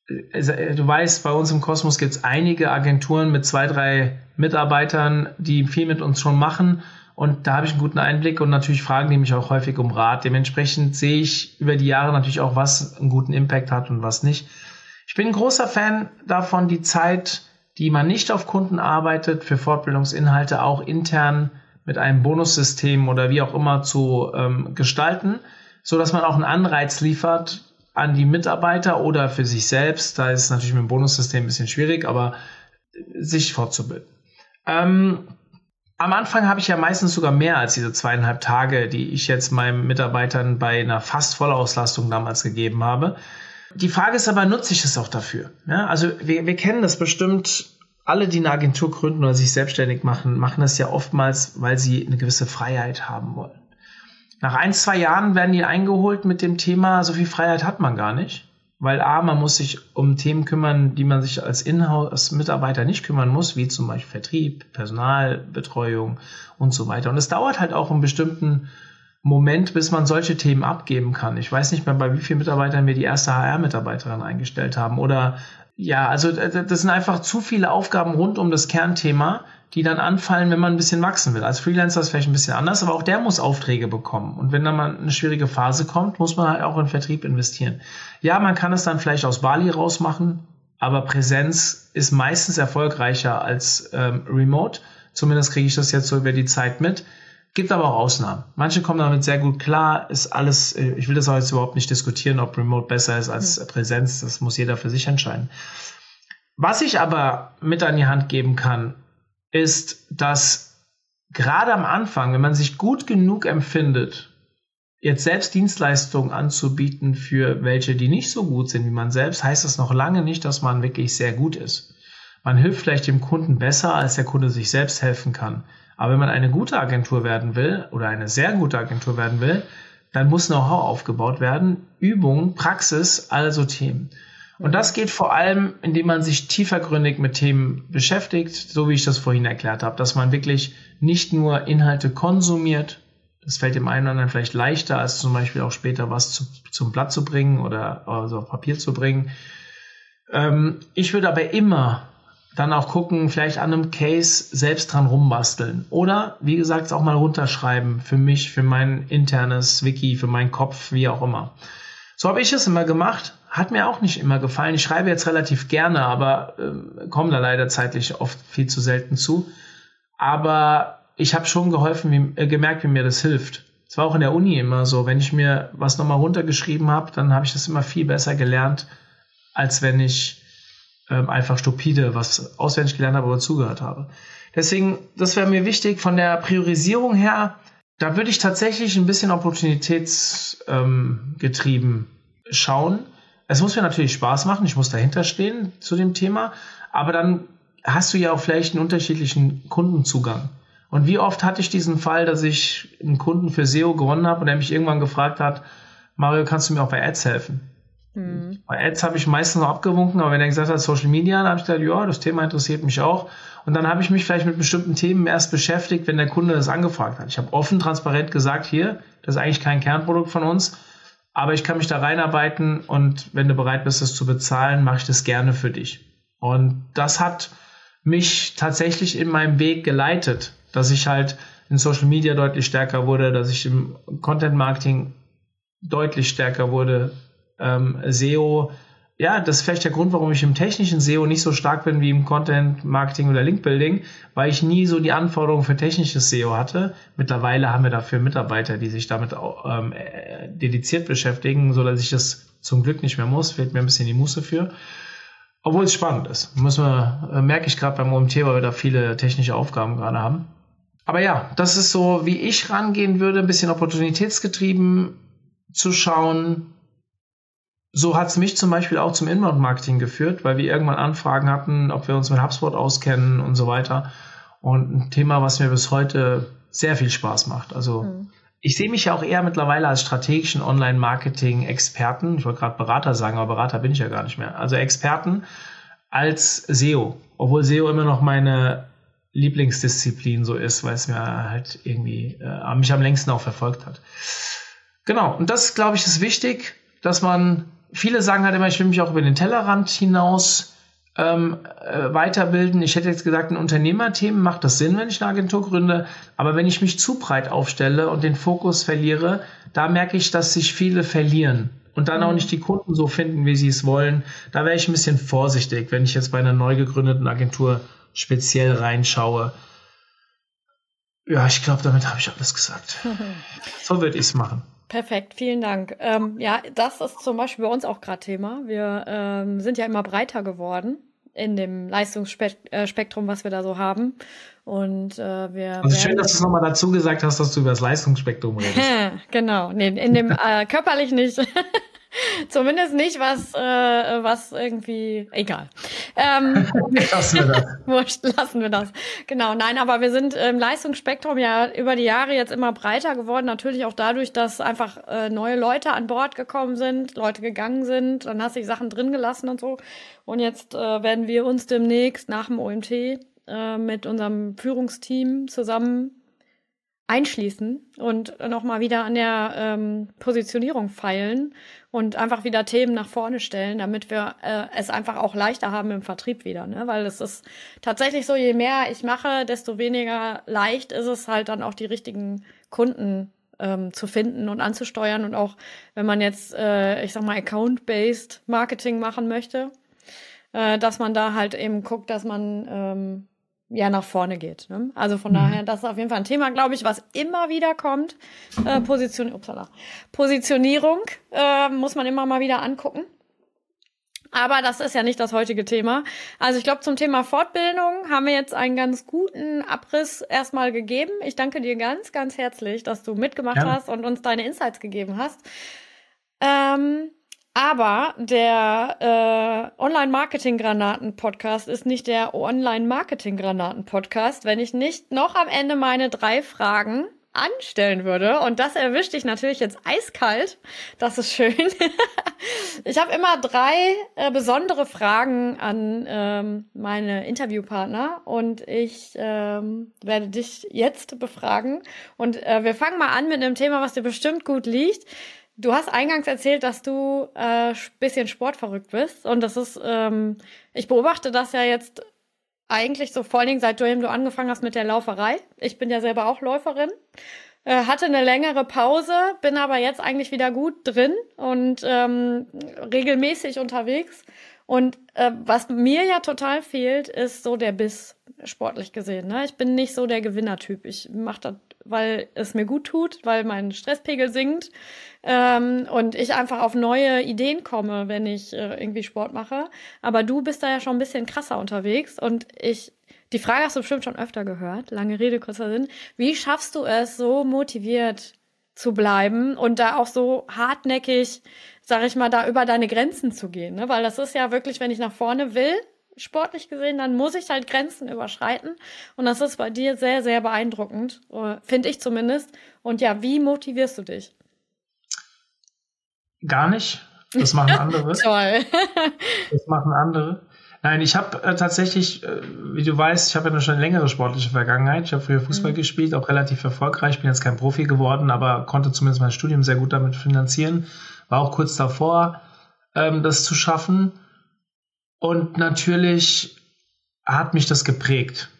äh, du weißt, bei uns im Kosmos gibt es einige Agenturen mit zwei, drei Mitarbeitern, die viel mit uns schon machen. Und da habe ich einen guten Einblick und natürlich fragen die mich auch häufig um Rat. Dementsprechend sehe ich über die Jahre natürlich auch, was einen guten Impact hat und was nicht. Ich bin ein großer Fan davon, die Zeit, die man nicht auf Kunden arbeitet, für Fortbildungsinhalte auch intern mit einem Bonussystem oder wie auch immer zu ähm, gestalten, so dass man auch einen Anreiz liefert, an die Mitarbeiter oder für sich selbst. Da ist es natürlich mit dem Bonussystem ein bisschen schwierig, aber sich fortzubilden. Ähm, am Anfang habe ich ja meistens sogar mehr als diese zweieinhalb Tage, die ich jetzt meinen Mitarbeitern bei einer fast Vollauslastung damals gegeben habe. Die Frage ist aber, nutze ich es auch dafür? Ja, also wir, wir kennen das bestimmt, alle, die eine Agentur gründen oder sich selbstständig machen, machen das ja oftmals, weil sie eine gewisse Freiheit haben wollen. Nach ein, zwei Jahren werden die eingeholt mit dem Thema, so viel Freiheit hat man gar nicht. Weil A, man muss sich um Themen kümmern, die man sich als Inhouse-Mitarbeiter nicht kümmern muss, wie zum Beispiel Vertrieb, Personalbetreuung und so weiter. Und es dauert halt auch einen bestimmten Moment, bis man solche Themen abgeben kann. Ich weiß nicht mehr, bei wie vielen Mitarbeitern wir die erste HR-Mitarbeiterin eingestellt haben. Oder ja, also das sind einfach zu viele Aufgaben rund um das Kernthema, die dann anfallen, wenn man ein bisschen wachsen will. Als Freelancer ist es vielleicht ein bisschen anders, aber auch der muss Aufträge bekommen. Und wenn dann mal eine schwierige Phase kommt, muss man halt auch in Vertrieb investieren. Ja, man kann es dann vielleicht aus Bali rausmachen, aber Präsenz ist meistens erfolgreicher als ähm, Remote. Zumindest kriege ich das jetzt so über die Zeit mit. Gibt aber auch Ausnahmen. Manche kommen damit sehr gut klar. Ist alles, äh, ich will das auch jetzt überhaupt nicht diskutieren, ob Remote besser ist als mhm. Präsenz. Das muss jeder für sich entscheiden. Was ich aber mit an die Hand geben kann, ist, dass gerade am Anfang, wenn man sich gut genug empfindet, jetzt selbst Dienstleistungen anzubieten für welche, die nicht so gut sind wie man selbst, heißt das noch lange nicht, dass man wirklich sehr gut ist. Man hilft vielleicht dem Kunden besser, als der Kunde sich selbst helfen kann. Aber wenn man eine gute Agentur werden will oder eine sehr gute Agentur werden will, dann muss Know-how aufgebaut werden, Übung, Praxis, also Themen. Und das geht vor allem, indem man sich tiefergründig mit Themen beschäftigt, so wie ich das vorhin erklärt habe, dass man wirklich nicht nur Inhalte konsumiert, das fällt dem einen oder anderen vielleicht leichter, als zum Beispiel auch später was zu, zum Blatt zu bringen oder also auf Papier zu bringen. Ähm, ich würde aber immer dann auch gucken, vielleicht an einem Case selbst dran rumbasteln. Oder, wie gesagt, auch mal runterschreiben für mich, für mein internes Wiki, für meinen Kopf, wie auch immer. So habe ich es immer gemacht. Hat mir auch nicht immer gefallen. Ich schreibe jetzt relativ gerne, aber äh, komme da leider zeitlich oft viel zu selten zu. Aber ich habe schon geholfen, wie, äh, gemerkt, wie mir das hilft. Es war auch in der Uni immer so, wenn ich mir was nochmal runtergeschrieben habe, dann habe ich das immer viel besser gelernt, als wenn ich ähm, einfach stupide was auswendig gelernt habe oder zugehört habe. Deswegen, das wäre mir wichtig von der Priorisierung her. Da würde ich tatsächlich ein bisschen opportunitätsgetrieben ähm, schauen. Es muss mir natürlich Spaß machen, ich muss dahinter stehen zu dem Thema, aber dann hast du ja auch vielleicht einen unterschiedlichen Kundenzugang. Und wie oft hatte ich diesen Fall, dass ich einen Kunden für SEO gewonnen habe und er mich irgendwann gefragt hat, Mario, kannst du mir auch bei Ads helfen? Mhm. Bei Ads habe ich meistens noch abgewunken, aber wenn er gesagt hat Social Media, dann habe ich gesagt, ja, das Thema interessiert mich auch. Und dann habe ich mich vielleicht mit bestimmten Themen erst beschäftigt, wenn der Kunde das angefragt hat. Ich habe offen, transparent gesagt, hier, das ist eigentlich kein Kernprodukt von uns, aber ich kann mich da reinarbeiten und wenn du bereit bist, das zu bezahlen, mache ich das gerne für dich. Und das hat mich tatsächlich in meinem Weg geleitet, dass ich halt in Social Media deutlich stärker wurde, dass ich im Content Marketing deutlich stärker wurde, ähm, SEO, ja, das ist vielleicht der Grund, warum ich im technischen SEO nicht so stark bin wie im Content Marketing oder Link Building, weil ich nie so die Anforderungen für technisches SEO hatte. Mittlerweile haben wir dafür Mitarbeiter, die sich damit ähm, äh, dediziert beschäftigen, so dass ich das zum Glück nicht mehr muss. Fehlt mir ein bisschen die Muße für. Obwohl es spannend ist. Muss man, äh, merke ich gerade beim OMT, weil wir da viele technische Aufgaben gerade haben. Aber ja, das ist so, wie ich rangehen würde, ein bisschen opportunitätsgetrieben zu schauen, so hat es mich zum Beispiel auch zum Inbound-Marketing geführt, weil wir irgendwann Anfragen hatten, ob wir uns mit HubSpot auskennen und so weiter. Und ein Thema, was mir bis heute sehr viel Spaß macht. Also mhm. ich sehe mich ja auch eher mittlerweile als strategischen Online-Marketing-Experten. Ich wollte gerade Berater sagen, aber Berater bin ich ja gar nicht mehr. Also Experten als SEO, obwohl SEO immer noch meine Lieblingsdisziplin so ist, weil es mir halt irgendwie äh, mich am längsten auch verfolgt hat. Genau, und das, glaube ich, ist wichtig, dass man viele sagen halt immer, ich will mich auch über den Tellerrand hinaus ähm, äh, weiterbilden. Ich hätte jetzt gesagt, ein Unternehmerthemen macht das Sinn, wenn ich eine Agentur gründe. Aber wenn ich mich zu breit aufstelle und den Fokus verliere, da merke ich, dass sich viele verlieren und dann auch mhm. nicht die Kunden so finden, wie sie es wollen. Da wäre ich ein bisschen vorsichtig, wenn ich jetzt bei einer neu gegründeten Agentur speziell reinschaue. Ja, ich glaube, damit habe ich alles gesagt. so würde ich es machen. Perfekt, vielen Dank. Ähm, ja, das ist zum Beispiel bei uns auch gerade Thema. Wir ähm, sind ja immer breiter geworden in dem Leistungsspektrum, was wir da so haben. Und äh, wir. Also schön, dass du es nochmal dazu gesagt hast, dass du über das Leistungsspektrum redest. genau, nee, in dem äh, körperlich nicht. Zumindest nicht was, äh, was irgendwie, egal. Ähm, lassen wir das. Wurscht, lassen wir das. Genau, nein, aber wir sind im Leistungsspektrum ja über die Jahre jetzt immer breiter geworden. Natürlich auch dadurch, dass einfach äh, neue Leute an Bord gekommen sind, Leute gegangen sind, dann hast du die Sachen drin gelassen und so. Und jetzt äh, werden wir uns demnächst nach dem OMT äh, mit unserem Führungsteam zusammen einschließen und nochmal wieder an der ähm, Positionierung feilen und einfach wieder Themen nach vorne stellen, damit wir äh, es einfach auch leichter haben im Vertrieb wieder. Ne? Weil es ist tatsächlich so, je mehr ich mache, desto weniger leicht ist es halt dann auch die richtigen Kunden ähm, zu finden und anzusteuern. Und auch wenn man jetzt, äh, ich sag mal, Account-Based Marketing machen möchte, äh, dass man da halt eben guckt, dass man ähm, ja nach vorne geht. Ne? Also von mhm. daher, das ist auf jeden Fall ein Thema, glaube ich, was immer wieder kommt. Äh, Position, upsala. Positionierung äh, muss man immer mal wieder angucken. Aber das ist ja nicht das heutige Thema. Also ich glaube, zum Thema Fortbildung haben wir jetzt einen ganz guten Abriss erstmal gegeben. Ich danke dir ganz, ganz herzlich, dass du mitgemacht ja. hast und uns deine Insights gegeben hast. Ähm, aber der äh, Online-Marketing-Granaten-Podcast ist nicht der Online-Marketing-Granaten-Podcast, wenn ich nicht noch am Ende meine drei Fragen anstellen würde. Und das erwischt dich natürlich jetzt eiskalt. Das ist schön. ich habe immer drei äh, besondere Fragen an ähm, meine Interviewpartner und ich ähm, werde dich jetzt befragen. Und äh, wir fangen mal an mit einem Thema, was dir bestimmt gut liegt. Du hast eingangs erzählt, dass du äh, bisschen sportverrückt bist. Und das ist, ähm, ich beobachte das ja jetzt eigentlich so vor allen Dingen, seitdem du angefangen hast mit der Lauferei. Ich bin ja selber auch Läuferin. Äh, hatte eine längere Pause, bin aber jetzt eigentlich wieder gut drin und ähm, regelmäßig unterwegs. Und äh, was mir ja total fehlt, ist so der Biss. sportlich gesehen. Ne? Ich bin nicht so der Gewinnertyp. Ich mache das, weil es mir gut tut, weil mein Stresspegel sinkt ähm, und ich einfach auf neue Ideen komme, wenn ich äh, irgendwie Sport mache. Aber du bist da ja schon ein bisschen krasser unterwegs und ich die Frage hast du bestimmt schon öfter gehört. Lange Rede, kurzer Sinn. Wie schaffst du es, so motiviert zu bleiben und da auch so hartnäckig, sag ich mal, da über deine Grenzen zu gehen? Ne? Weil das ist ja wirklich, wenn ich nach vorne will, sportlich gesehen, dann muss ich halt Grenzen überschreiten. Und das ist bei dir sehr, sehr beeindruckend, äh, finde ich zumindest. Und ja, wie motivierst du dich? Gar nicht. Das machen andere. Toll. das machen andere. Nein, ich habe äh, tatsächlich, äh, wie du weißt, ich habe ja schon eine längere sportliche Vergangenheit. Ich habe früher Fußball mhm. gespielt, auch relativ erfolgreich. Bin jetzt kein Profi geworden, aber konnte zumindest mein Studium sehr gut damit finanzieren. War auch kurz davor, ähm, das zu schaffen. Und natürlich hat mich das geprägt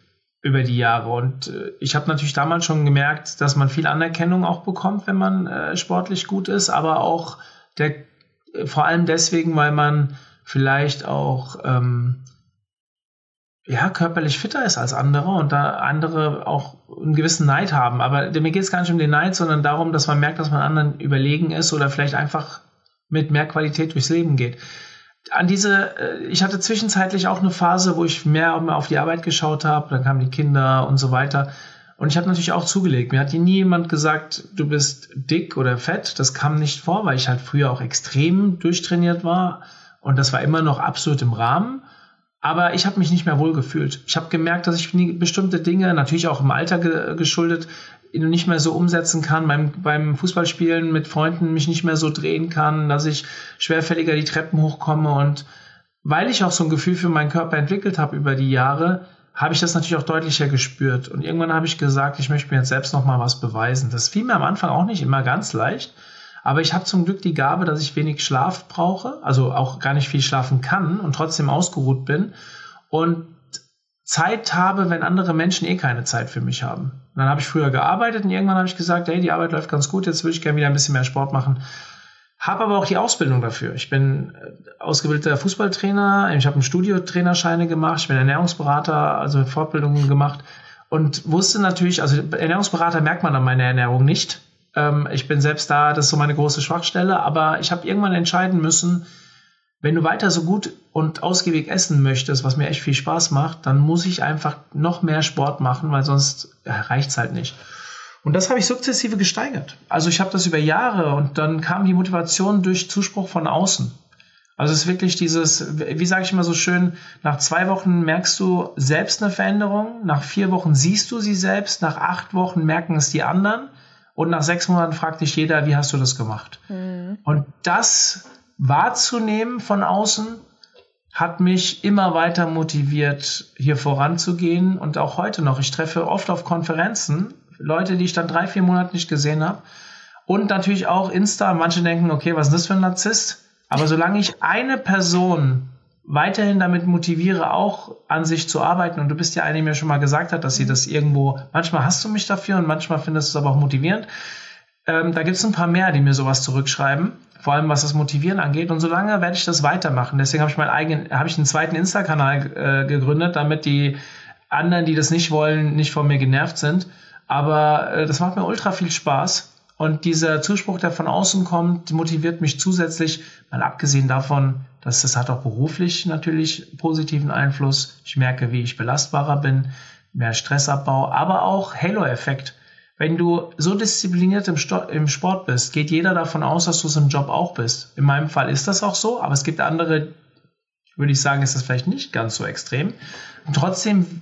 über die Jahre. Und äh, ich habe natürlich damals schon gemerkt, dass man viel Anerkennung auch bekommt, wenn man äh, sportlich gut ist, aber auch der, vor allem deswegen, weil man vielleicht auch ähm, ja, körperlich fitter ist als andere und da andere auch einen gewissen Neid haben. Aber mir geht es gar nicht um den Neid, sondern darum, dass man merkt, dass man anderen überlegen ist oder vielleicht einfach mit mehr Qualität durchs Leben geht. An diese, äh, ich hatte zwischenzeitlich auch eine Phase, wo ich mehr auf die Arbeit geschaut habe, dann kamen die Kinder und so weiter. Und ich habe natürlich auch zugelegt. Mir hat nie jemand gesagt, du bist dick oder fett. Das kam nicht vor, weil ich halt früher auch extrem durchtrainiert war und das war immer noch absolut im Rahmen. Aber ich habe mich nicht mehr wohl gefühlt. Ich habe gemerkt, dass ich bestimmte Dinge, natürlich auch im Alter ge geschuldet, nicht mehr so umsetzen kann, beim, beim Fußballspielen mit Freunden mich nicht mehr so drehen kann, dass ich schwerfälliger die Treppen hochkomme. Und weil ich auch so ein Gefühl für meinen Körper entwickelt habe über die Jahre, habe ich das natürlich auch deutlicher gespürt. Und irgendwann habe ich gesagt, ich möchte mir jetzt selbst noch mal was beweisen. Das fiel mir am Anfang auch nicht immer ganz leicht. Aber ich habe zum Glück die Gabe, dass ich wenig Schlaf brauche, also auch gar nicht viel schlafen kann und trotzdem ausgeruht bin und Zeit habe, wenn andere Menschen eh keine Zeit für mich haben. Und dann habe ich früher gearbeitet und irgendwann habe ich gesagt, hey, die Arbeit läuft ganz gut, jetzt würde ich gerne wieder ein bisschen mehr Sport machen. Habe aber auch die Ausbildung dafür. Ich bin äh, ausgebildeter Fußballtrainer, ich habe einen Studiotrainerscheine gemacht, ich bin Ernährungsberater, also Fortbildungen gemacht und wusste natürlich, also Ernährungsberater merkt man an meiner Ernährung nicht. Ähm, ich bin selbst da, das ist so meine große Schwachstelle, aber ich habe irgendwann entscheiden müssen, wenn du weiter so gut und ausgiebig essen möchtest, was mir echt viel Spaß macht, dann muss ich einfach noch mehr Sport machen, weil sonst ja, reicht's halt nicht. Und das habe ich sukzessive gesteigert. Also ich habe das über Jahre und dann kam die Motivation durch Zuspruch von außen. Also es ist wirklich dieses, wie sage ich immer so schön, nach zwei Wochen merkst du selbst eine Veränderung, nach vier Wochen siehst du sie selbst, nach acht Wochen merken es die anderen und nach sechs Monaten fragt dich jeder, wie hast du das gemacht? Mhm. Und das wahrzunehmen von außen hat mich immer weiter motiviert, hier voranzugehen und auch heute noch. Ich treffe oft auf Konferenzen Leute, die ich dann drei, vier Monate nicht gesehen habe. Und natürlich auch Insta. Manche denken, okay, was ist das für ein Narzisst? Aber solange ich eine Person weiterhin damit motiviere, auch an sich zu arbeiten. Und du bist ja eine, die mir schon mal gesagt hat, dass sie das irgendwo, manchmal hast du mich dafür und manchmal findest du es aber auch motivierend. Ähm, da gibt es ein paar mehr, die mir sowas zurückschreiben, vor allem was das Motivieren angeht. Und solange werde ich das weitermachen. Deswegen habe ich meinen eigenen, habe ich einen zweiten Insta-Kanal äh, gegründet, damit die anderen, die das nicht wollen, nicht von mir genervt sind. Aber äh, das macht mir ultra viel Spaß. Und dieser Zuspruch, der von außen kommt, motiviert mich zusätzlich, mal abgesehen davon, dass das hat auch beruflich natürlich positiven Einfluss. Ich merke, wie ich belastbarer bin, mehr Stressabbau, aber auch Halo-Effekt. Wenn du so diszipliniert im, im, Sport bist, geht jeder davon aus, dass du es im Job auch bist. In meinem Fall ist das auch so, aber es gibt andere, würde ich sagen, ist das vielleicht nicht ganz so extrem. Und trotzdem,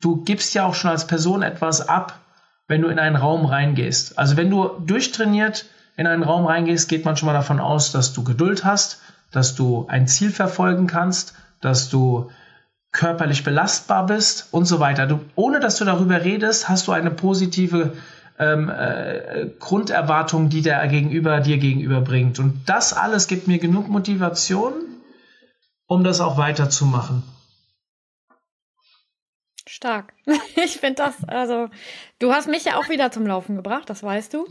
du gibst ja auch schon als Person etwas ab, wenn du in einen Raum reingehst. Also wenn du durchtrainiert in einen Raum reingehst, geht man schon mal davon aus, dass du Geduld hast, dass du ein Ziel verfolgen kannst, dass du körperlich belastbar bist und so weiter. Du, ohne dass du darüber redest, hast du eine positive ähm, äh, Grunderwartung, die der Gegenüber dir gegenüber bringt. Und das alles gibt mir genug Motivation, um das auch weiterzumachen. Stark. Ich finde das, also, du hast mich ja auch wieder zum Laufen gebracht, das weißt du.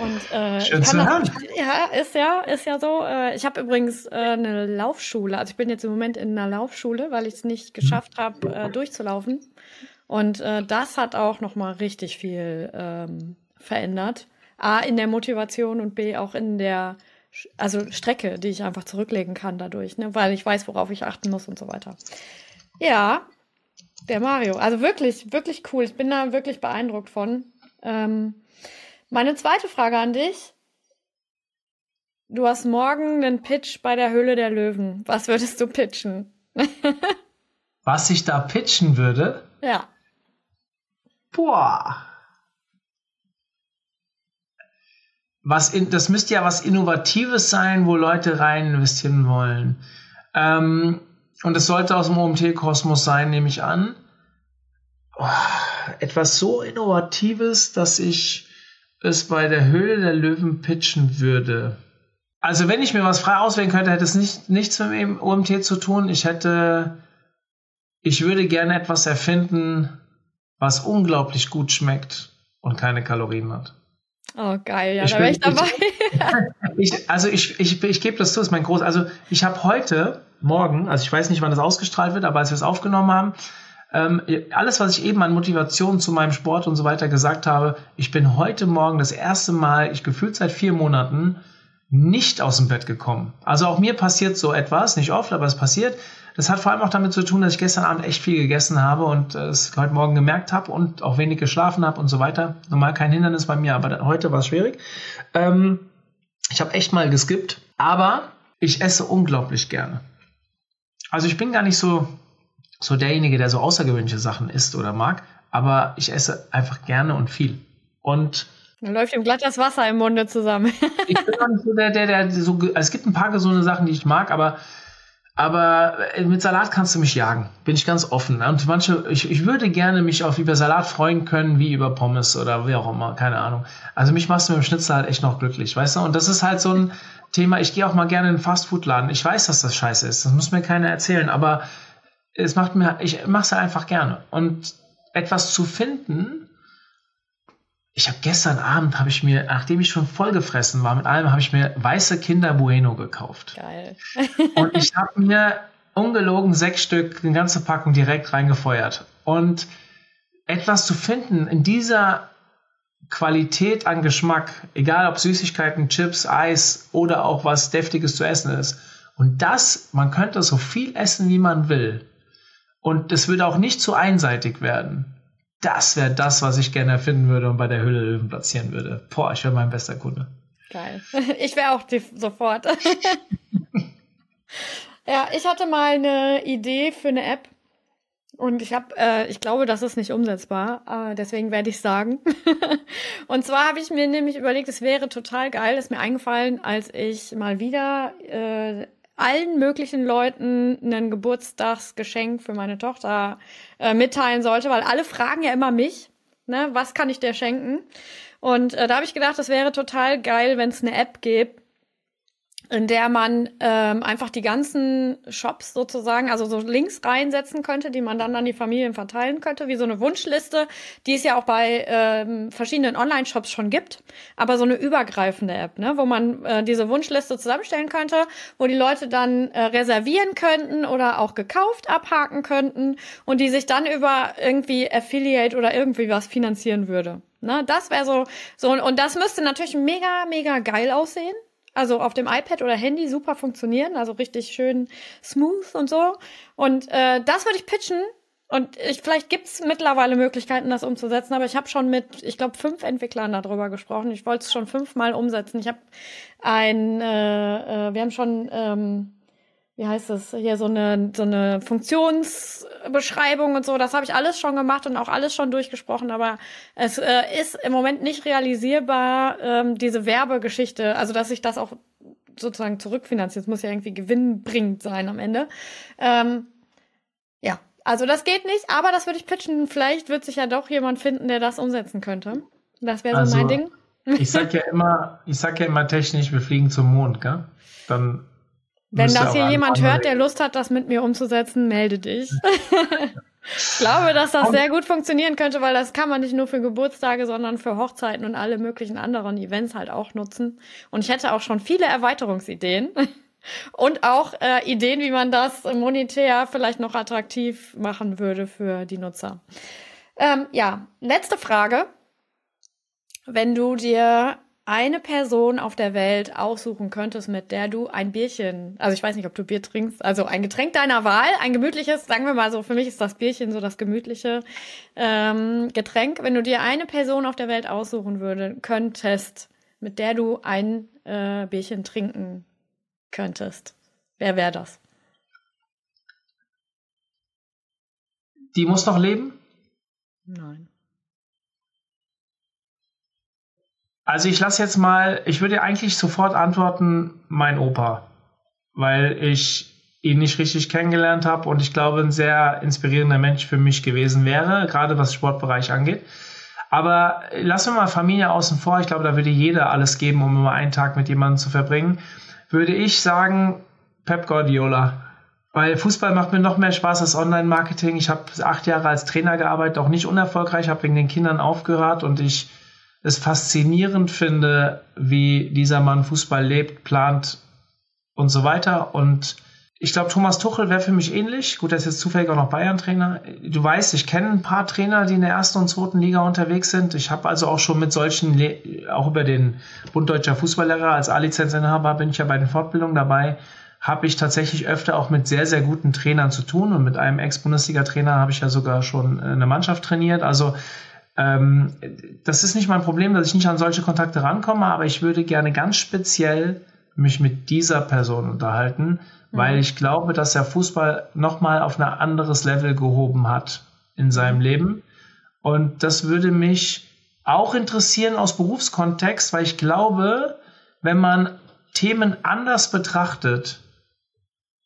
Und, äh, Schön zu hören. Das, ja, ist ja, ist ja so. Äh, ich habe übrigens äh, eine Laufschule. Also ich bin jetzt im Moment in einer Laufschule, weil ich es nicht geschafft habe, äh, durchzulaufen. Und äh, das hat auch noch mal richtig viel ähm, verändert. A in der Motivation und B auch in der also Strecke, die ich einfach zurücklegen kann dadurch, ne? weil ich weiß, worauf ich achten muss und so weiter. Ja, der Mario. Also wirklich, wirklich cool. Ich bin da wirklich beeindruckt von. Ähm, meine zweite Frage an dich. Du hast morgen einen Pitch bei der Höhle der Löwen. Was würdest du pitchen? Was ich da pitchen würde? Ja. Boah. Was in, das müsste ja was Innovatives sein, wo Leute rein investieren wollen. Ähm, und es sollte aus dem OMT-Kosmos sein, nehme ich an. Oh, etwas so Innovatives, dass ich es bei der Höhle der Löwen pitchen würde. Also wenn ich mir was frei auswählen könnte, hätte es nicht, nichts mit dem OMT zu tun. Ich hätte, ich würde gerne etwas erfinden, was unglaublich gut schmeckt und keine Kalorien hat. Oh, geil, ja, ich da wäre ich dabei. Ich, ich, also ich, ich, ich gebe das zu, ist mein Groß. Also ich habe heute, morgen, also ich weiß nicht, wann das ausgestrahlt wird, aber als wir es aufgenommen haben, ähm, alles, was ich eben an Motivation zu meinem Sport und so weiter gesagt habe, ich bin heute Morgen das erste Mal, ich gefühlt seit vier Monaten, nicht aus dem Bett gekommen. Also auch mir passiert so etwas, nicht oft, aber es passiert. Das hat vor allem auch damit zu tun, dass ich gestern Abend echt viel gegessen habe und äh, es heute Morgen gemerkt habe und auch wenig geschlafen habe und so weiter. Normal kein Hindernis bei mir, aber heute war es schwierig. Ähm, ich habe echt mal geskippt, aber ich esse unglaublich gerne. Also ich bin gar nicht so so derjenige, der so außergewöhnliche Sachen isst oder mag, aber ich esse einfach gerne und viel. Und dann läuft ihm glatt das Wasser im Munde zusammen. ich bin auch nicht so der, der, der so, also es gibt ein paar gesunde Sachen, die ich mag, aber, aber mit Salat kannst du mich jagen. Bin ich ganz offen. Und manche, ich, ich würde gerne mich auf über Salat freuen können, wie über Pommes oder wie auch immer, keine Ahnung. Also mich machst du mit dem Schnitzel halt echt noch glücklich, weißt du? Und das ist halt so ein Thema, ich gehe auch mal gerne in einen Fastfood-Laden. Ich weiß, dass das scheiße ist. Das muss mir keiner erzählen, aber es macht mir, ich mache es einfach gerne. Und etwas zu finden, ich habe gestern Abend, habe ich mir, nachdem ich schon vollgefressen war mit allem, habe ich mir weiße Kinder Bueno gekauft. Geil. und ich habe mir ungelogen sechs Stück, eine ganze Packung direkt reingefeuert. Und etwas zu finden in dieser Qualität an Geschmack, egal ob Süßigkeiten, Chips, Eis oder auch was Deftiges zu essen ist. Und das, man könnte so viel essen, wie man will. Und es würde auch nicht zu einseitig werden. Das wäre das, was ich gerne erfinden würde und bei der Hülle Löwen platzieren würde. Boah, ich wäre mein bester Kunde. Geil. Ich wäre auch sofort. ja, ich hatte mal eine Idee für eine App. Und ich habe, äh, ich glaube, das ist nicht umsetzbar, äh, deswegen werde ich sagen. und zwar habe ich mir nämlich überlegt, es wäre total geil, ist mir eingefallen, als ich mal wieder äh, allen möglichen Leuten ein Geburtstagsgeschenk für meine Tochter äh, mitteilen sollte, weil alle fragen ja immer mich, ne, was kann ich dir schenken? Und äh, da habe ich gedacht, das wäre total geil, wenn es eine App gibt, in der man ähm, einfach die ganzen Shops sozusagen, also so Links reinsetzen könnte, die man dann an die Familien verteilen könnte, wie so eine Wunschliste, die es ja auch bei ähm, verschiedenen Online-Shops schon gibt, aber so eine übergreifende App, ne, wo man äh, diese Wunschliste zusammenstellen könnte, wo die Leute dann äh, reservieren könnten oder auch gekauft abhaken könnten und die sich dann über irgendwie Affiliate oder irgendwie was finanzieren würde. Ne, das wäre so, so, und das müsste natürlich mega, mega geil aussehen. Also auf dem iPad oder Handy super funktionieren, also richtig schön smooth und so. Und äh, das würde ich pitchen. Und ich, vielleicht gibt's mittlerweile Möglichkeiten, das umzusetzen, aber ich habe schon mit, ich glaube, fünf Entwicklern darüber gesprochen. Ich wollte es schon fünfmal umsetzen. Ich habe ein, äh, äh, wir haben schon ähm, wie heißt es, hier so eine, so eine Funktionsbeschreibung und so, das habe ich alles schon gemacht und auch alles schon durchgesprochen, aber es äh, ist im Moment nicht realisierbar, ähm, diese Werbegeschichte, also dass ich das auch sozusagen zurückfinanziere. Es muss ja irgendwie gewinnbringend sein am Ende. Ähm, ja, also das geht nicht, aber das würde ich pitchen. Vielleicht wird sich ja doch jemand finden, der das umsetzen könnte. Das wäre so also, mein Ding. Ich sag ja immer, ich sag ja immer technisch, wir fliegen zum Mond, gell? Dann Wenn das hier jemand hört, der Lust hat, das mit mir umzusetzen, melde dich. ich glaube, dass das sehr gut funktionieren könnte, weil das kann man nicht nur für Geburtstage, sondern für Hochzeiten und alle möglichen anderen Events halt auch nutzen. Und ich hätte auch schon viele Erweiterungsideen. Und auch äh, Ideen, wie man das monetär vielleicht noch attraktiv machen würde für die Nutzer. Ähm, ja, letzte Frage. Wenn du dir eine Person auf der Welt aussuchen könntest, mit der du ein Bierchen, also ich weiß nicht, ob du Bier trinkst, also ein Getränk deiner Wahl, ein gemütliches, sagen wir mal so, für mich ist das Bierchen so das gemütliche ähm, Getränk. Wenn du dir eine Person auf der Welt aussuchen würde, könntest, mit der du ein äh, Bierchen trinken könntest, wer wäre das? Die muss noch leben? Nein. Also ich lasse jetzt mal, ich würde eigentlich sofort antworten, mein Opa, weil ich ihn nicht richtig kennengelernt habe und ich glaube, ein sehr inspirierender Mensch für mich gewesen wäre, gerade was Sportbereich angeht. Aber lassen wir mal Familie außen vor. Ich glaube, da würde jeder alles geben, um immer einen Tag mit jemandem zu verbringen. Würde ich sagen, Pep Guardiola. Weil Fußball macht mir noch mehr Spaß als Online-Marketing. Ich habe acht Jahre als Trainer gearbeitet, auch nicht unerfolgreich, habe wegen den Kindern aufgehört und ich es faszinierend finde, wie dieser Mann Fußball lebt, plant und so weiter. Und ich glaube, Thomas Tuchel wäre für mich ähnlich. Gut, er ist jetzt zufällig auch noch Bayern-Trainer. Du weißt, ich kenne ein paar Trainer, die in der ersten und zweiten Liga unterwegs sind. Ich habe also auch schon mit solchen, Le auch über den Bund Deutscher Fußballlehrer als A-Lizenzinhaber bin ich ja bei den Fortbildungen dabei, habe ich tatsächlich öfter auch mit sehr, sehr guten Trainern zu tun. Und mit einem Ex-Bundesliga-Trainer habe ich ja sogar schon eine Mannschaft trainiert. Also ähm, das ist nicht mein Problem, dass ich nicht an solche Kontakte rankomme, aber ich würde gerne ganz speziell mich mit dieser Person unterhalten, mhm. weil ich glaube, dass er Fußball nochmal auf ein anderes Level gehoben hat in seinem Leben. Und das würde mich auch interessieren aus Berufskontext, weil ich glaube, wenn man Themen anders betrachtet,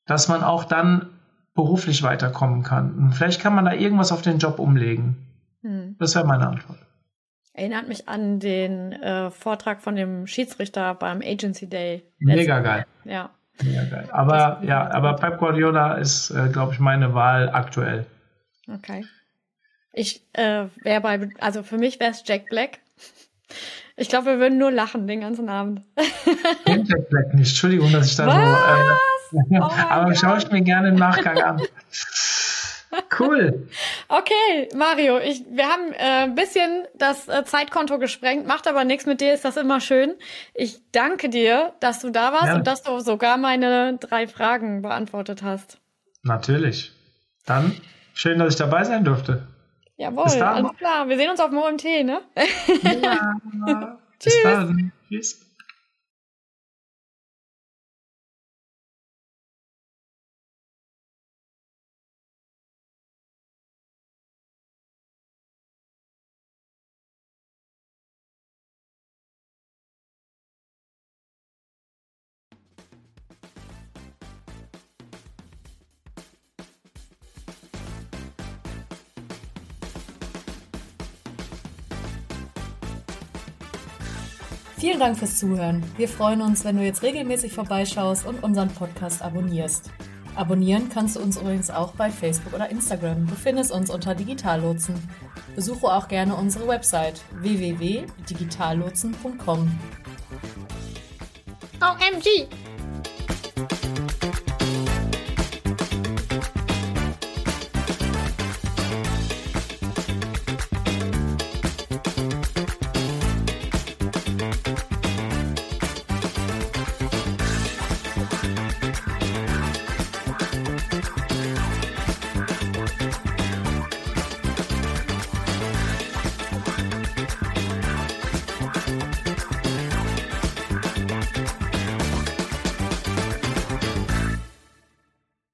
dass man auch dann beruflich weiterkommen kann. Und vielleicht kann man da irgendwas auf den Job umlegen. Hm. Das wäre meine Antwort. Erinnert mich an den äh, Vortrag von dem Schiedsrichter beim Agency Day. Mega geil. Ja. Mega geil. Aber ja, aber Pep Guardiola ist, äh, glaube ich, meine Wahl aktuell. Okay. Ich äh, wäre bei, also für mich wäre es Jack Black. Ich glaube, wir würden nur lachen den ganzen Abend. Den Jack Black nicht. Entschuldigung, dass ich da Was? so. Äh, oh aber schaue ich mir gerne im Nachgang an. Cool. Okay, Mario, ich, wir haben äh, ein bisschen das äh, Zeitkonto gesprengt, macht aber nichts mit dir, ist das immer schön. Ich danke dir, dass du da warst ja. und dass du sogar meine drei Fragen beantwortet hast. Natürlich. Dann schön, dass ich dabei sein durfte. Jawohl, alles klar. Wir sehen uns auf dem OMT, ne? Ja. Bis Tschüss. dann. Tschüss. Vielen Dank fürs Zuhören. Wir freuen uns, wenn du jetzt regelmäßig vorbeischaust und unseren Podcast abonnierst. Abonnieren kannst du uns übrigens auch bei Facebook oder Instagram. Du findest uns unter Digitallotsen. Besuche auch gerne unsere Website www.digitallotsen.com. OMG!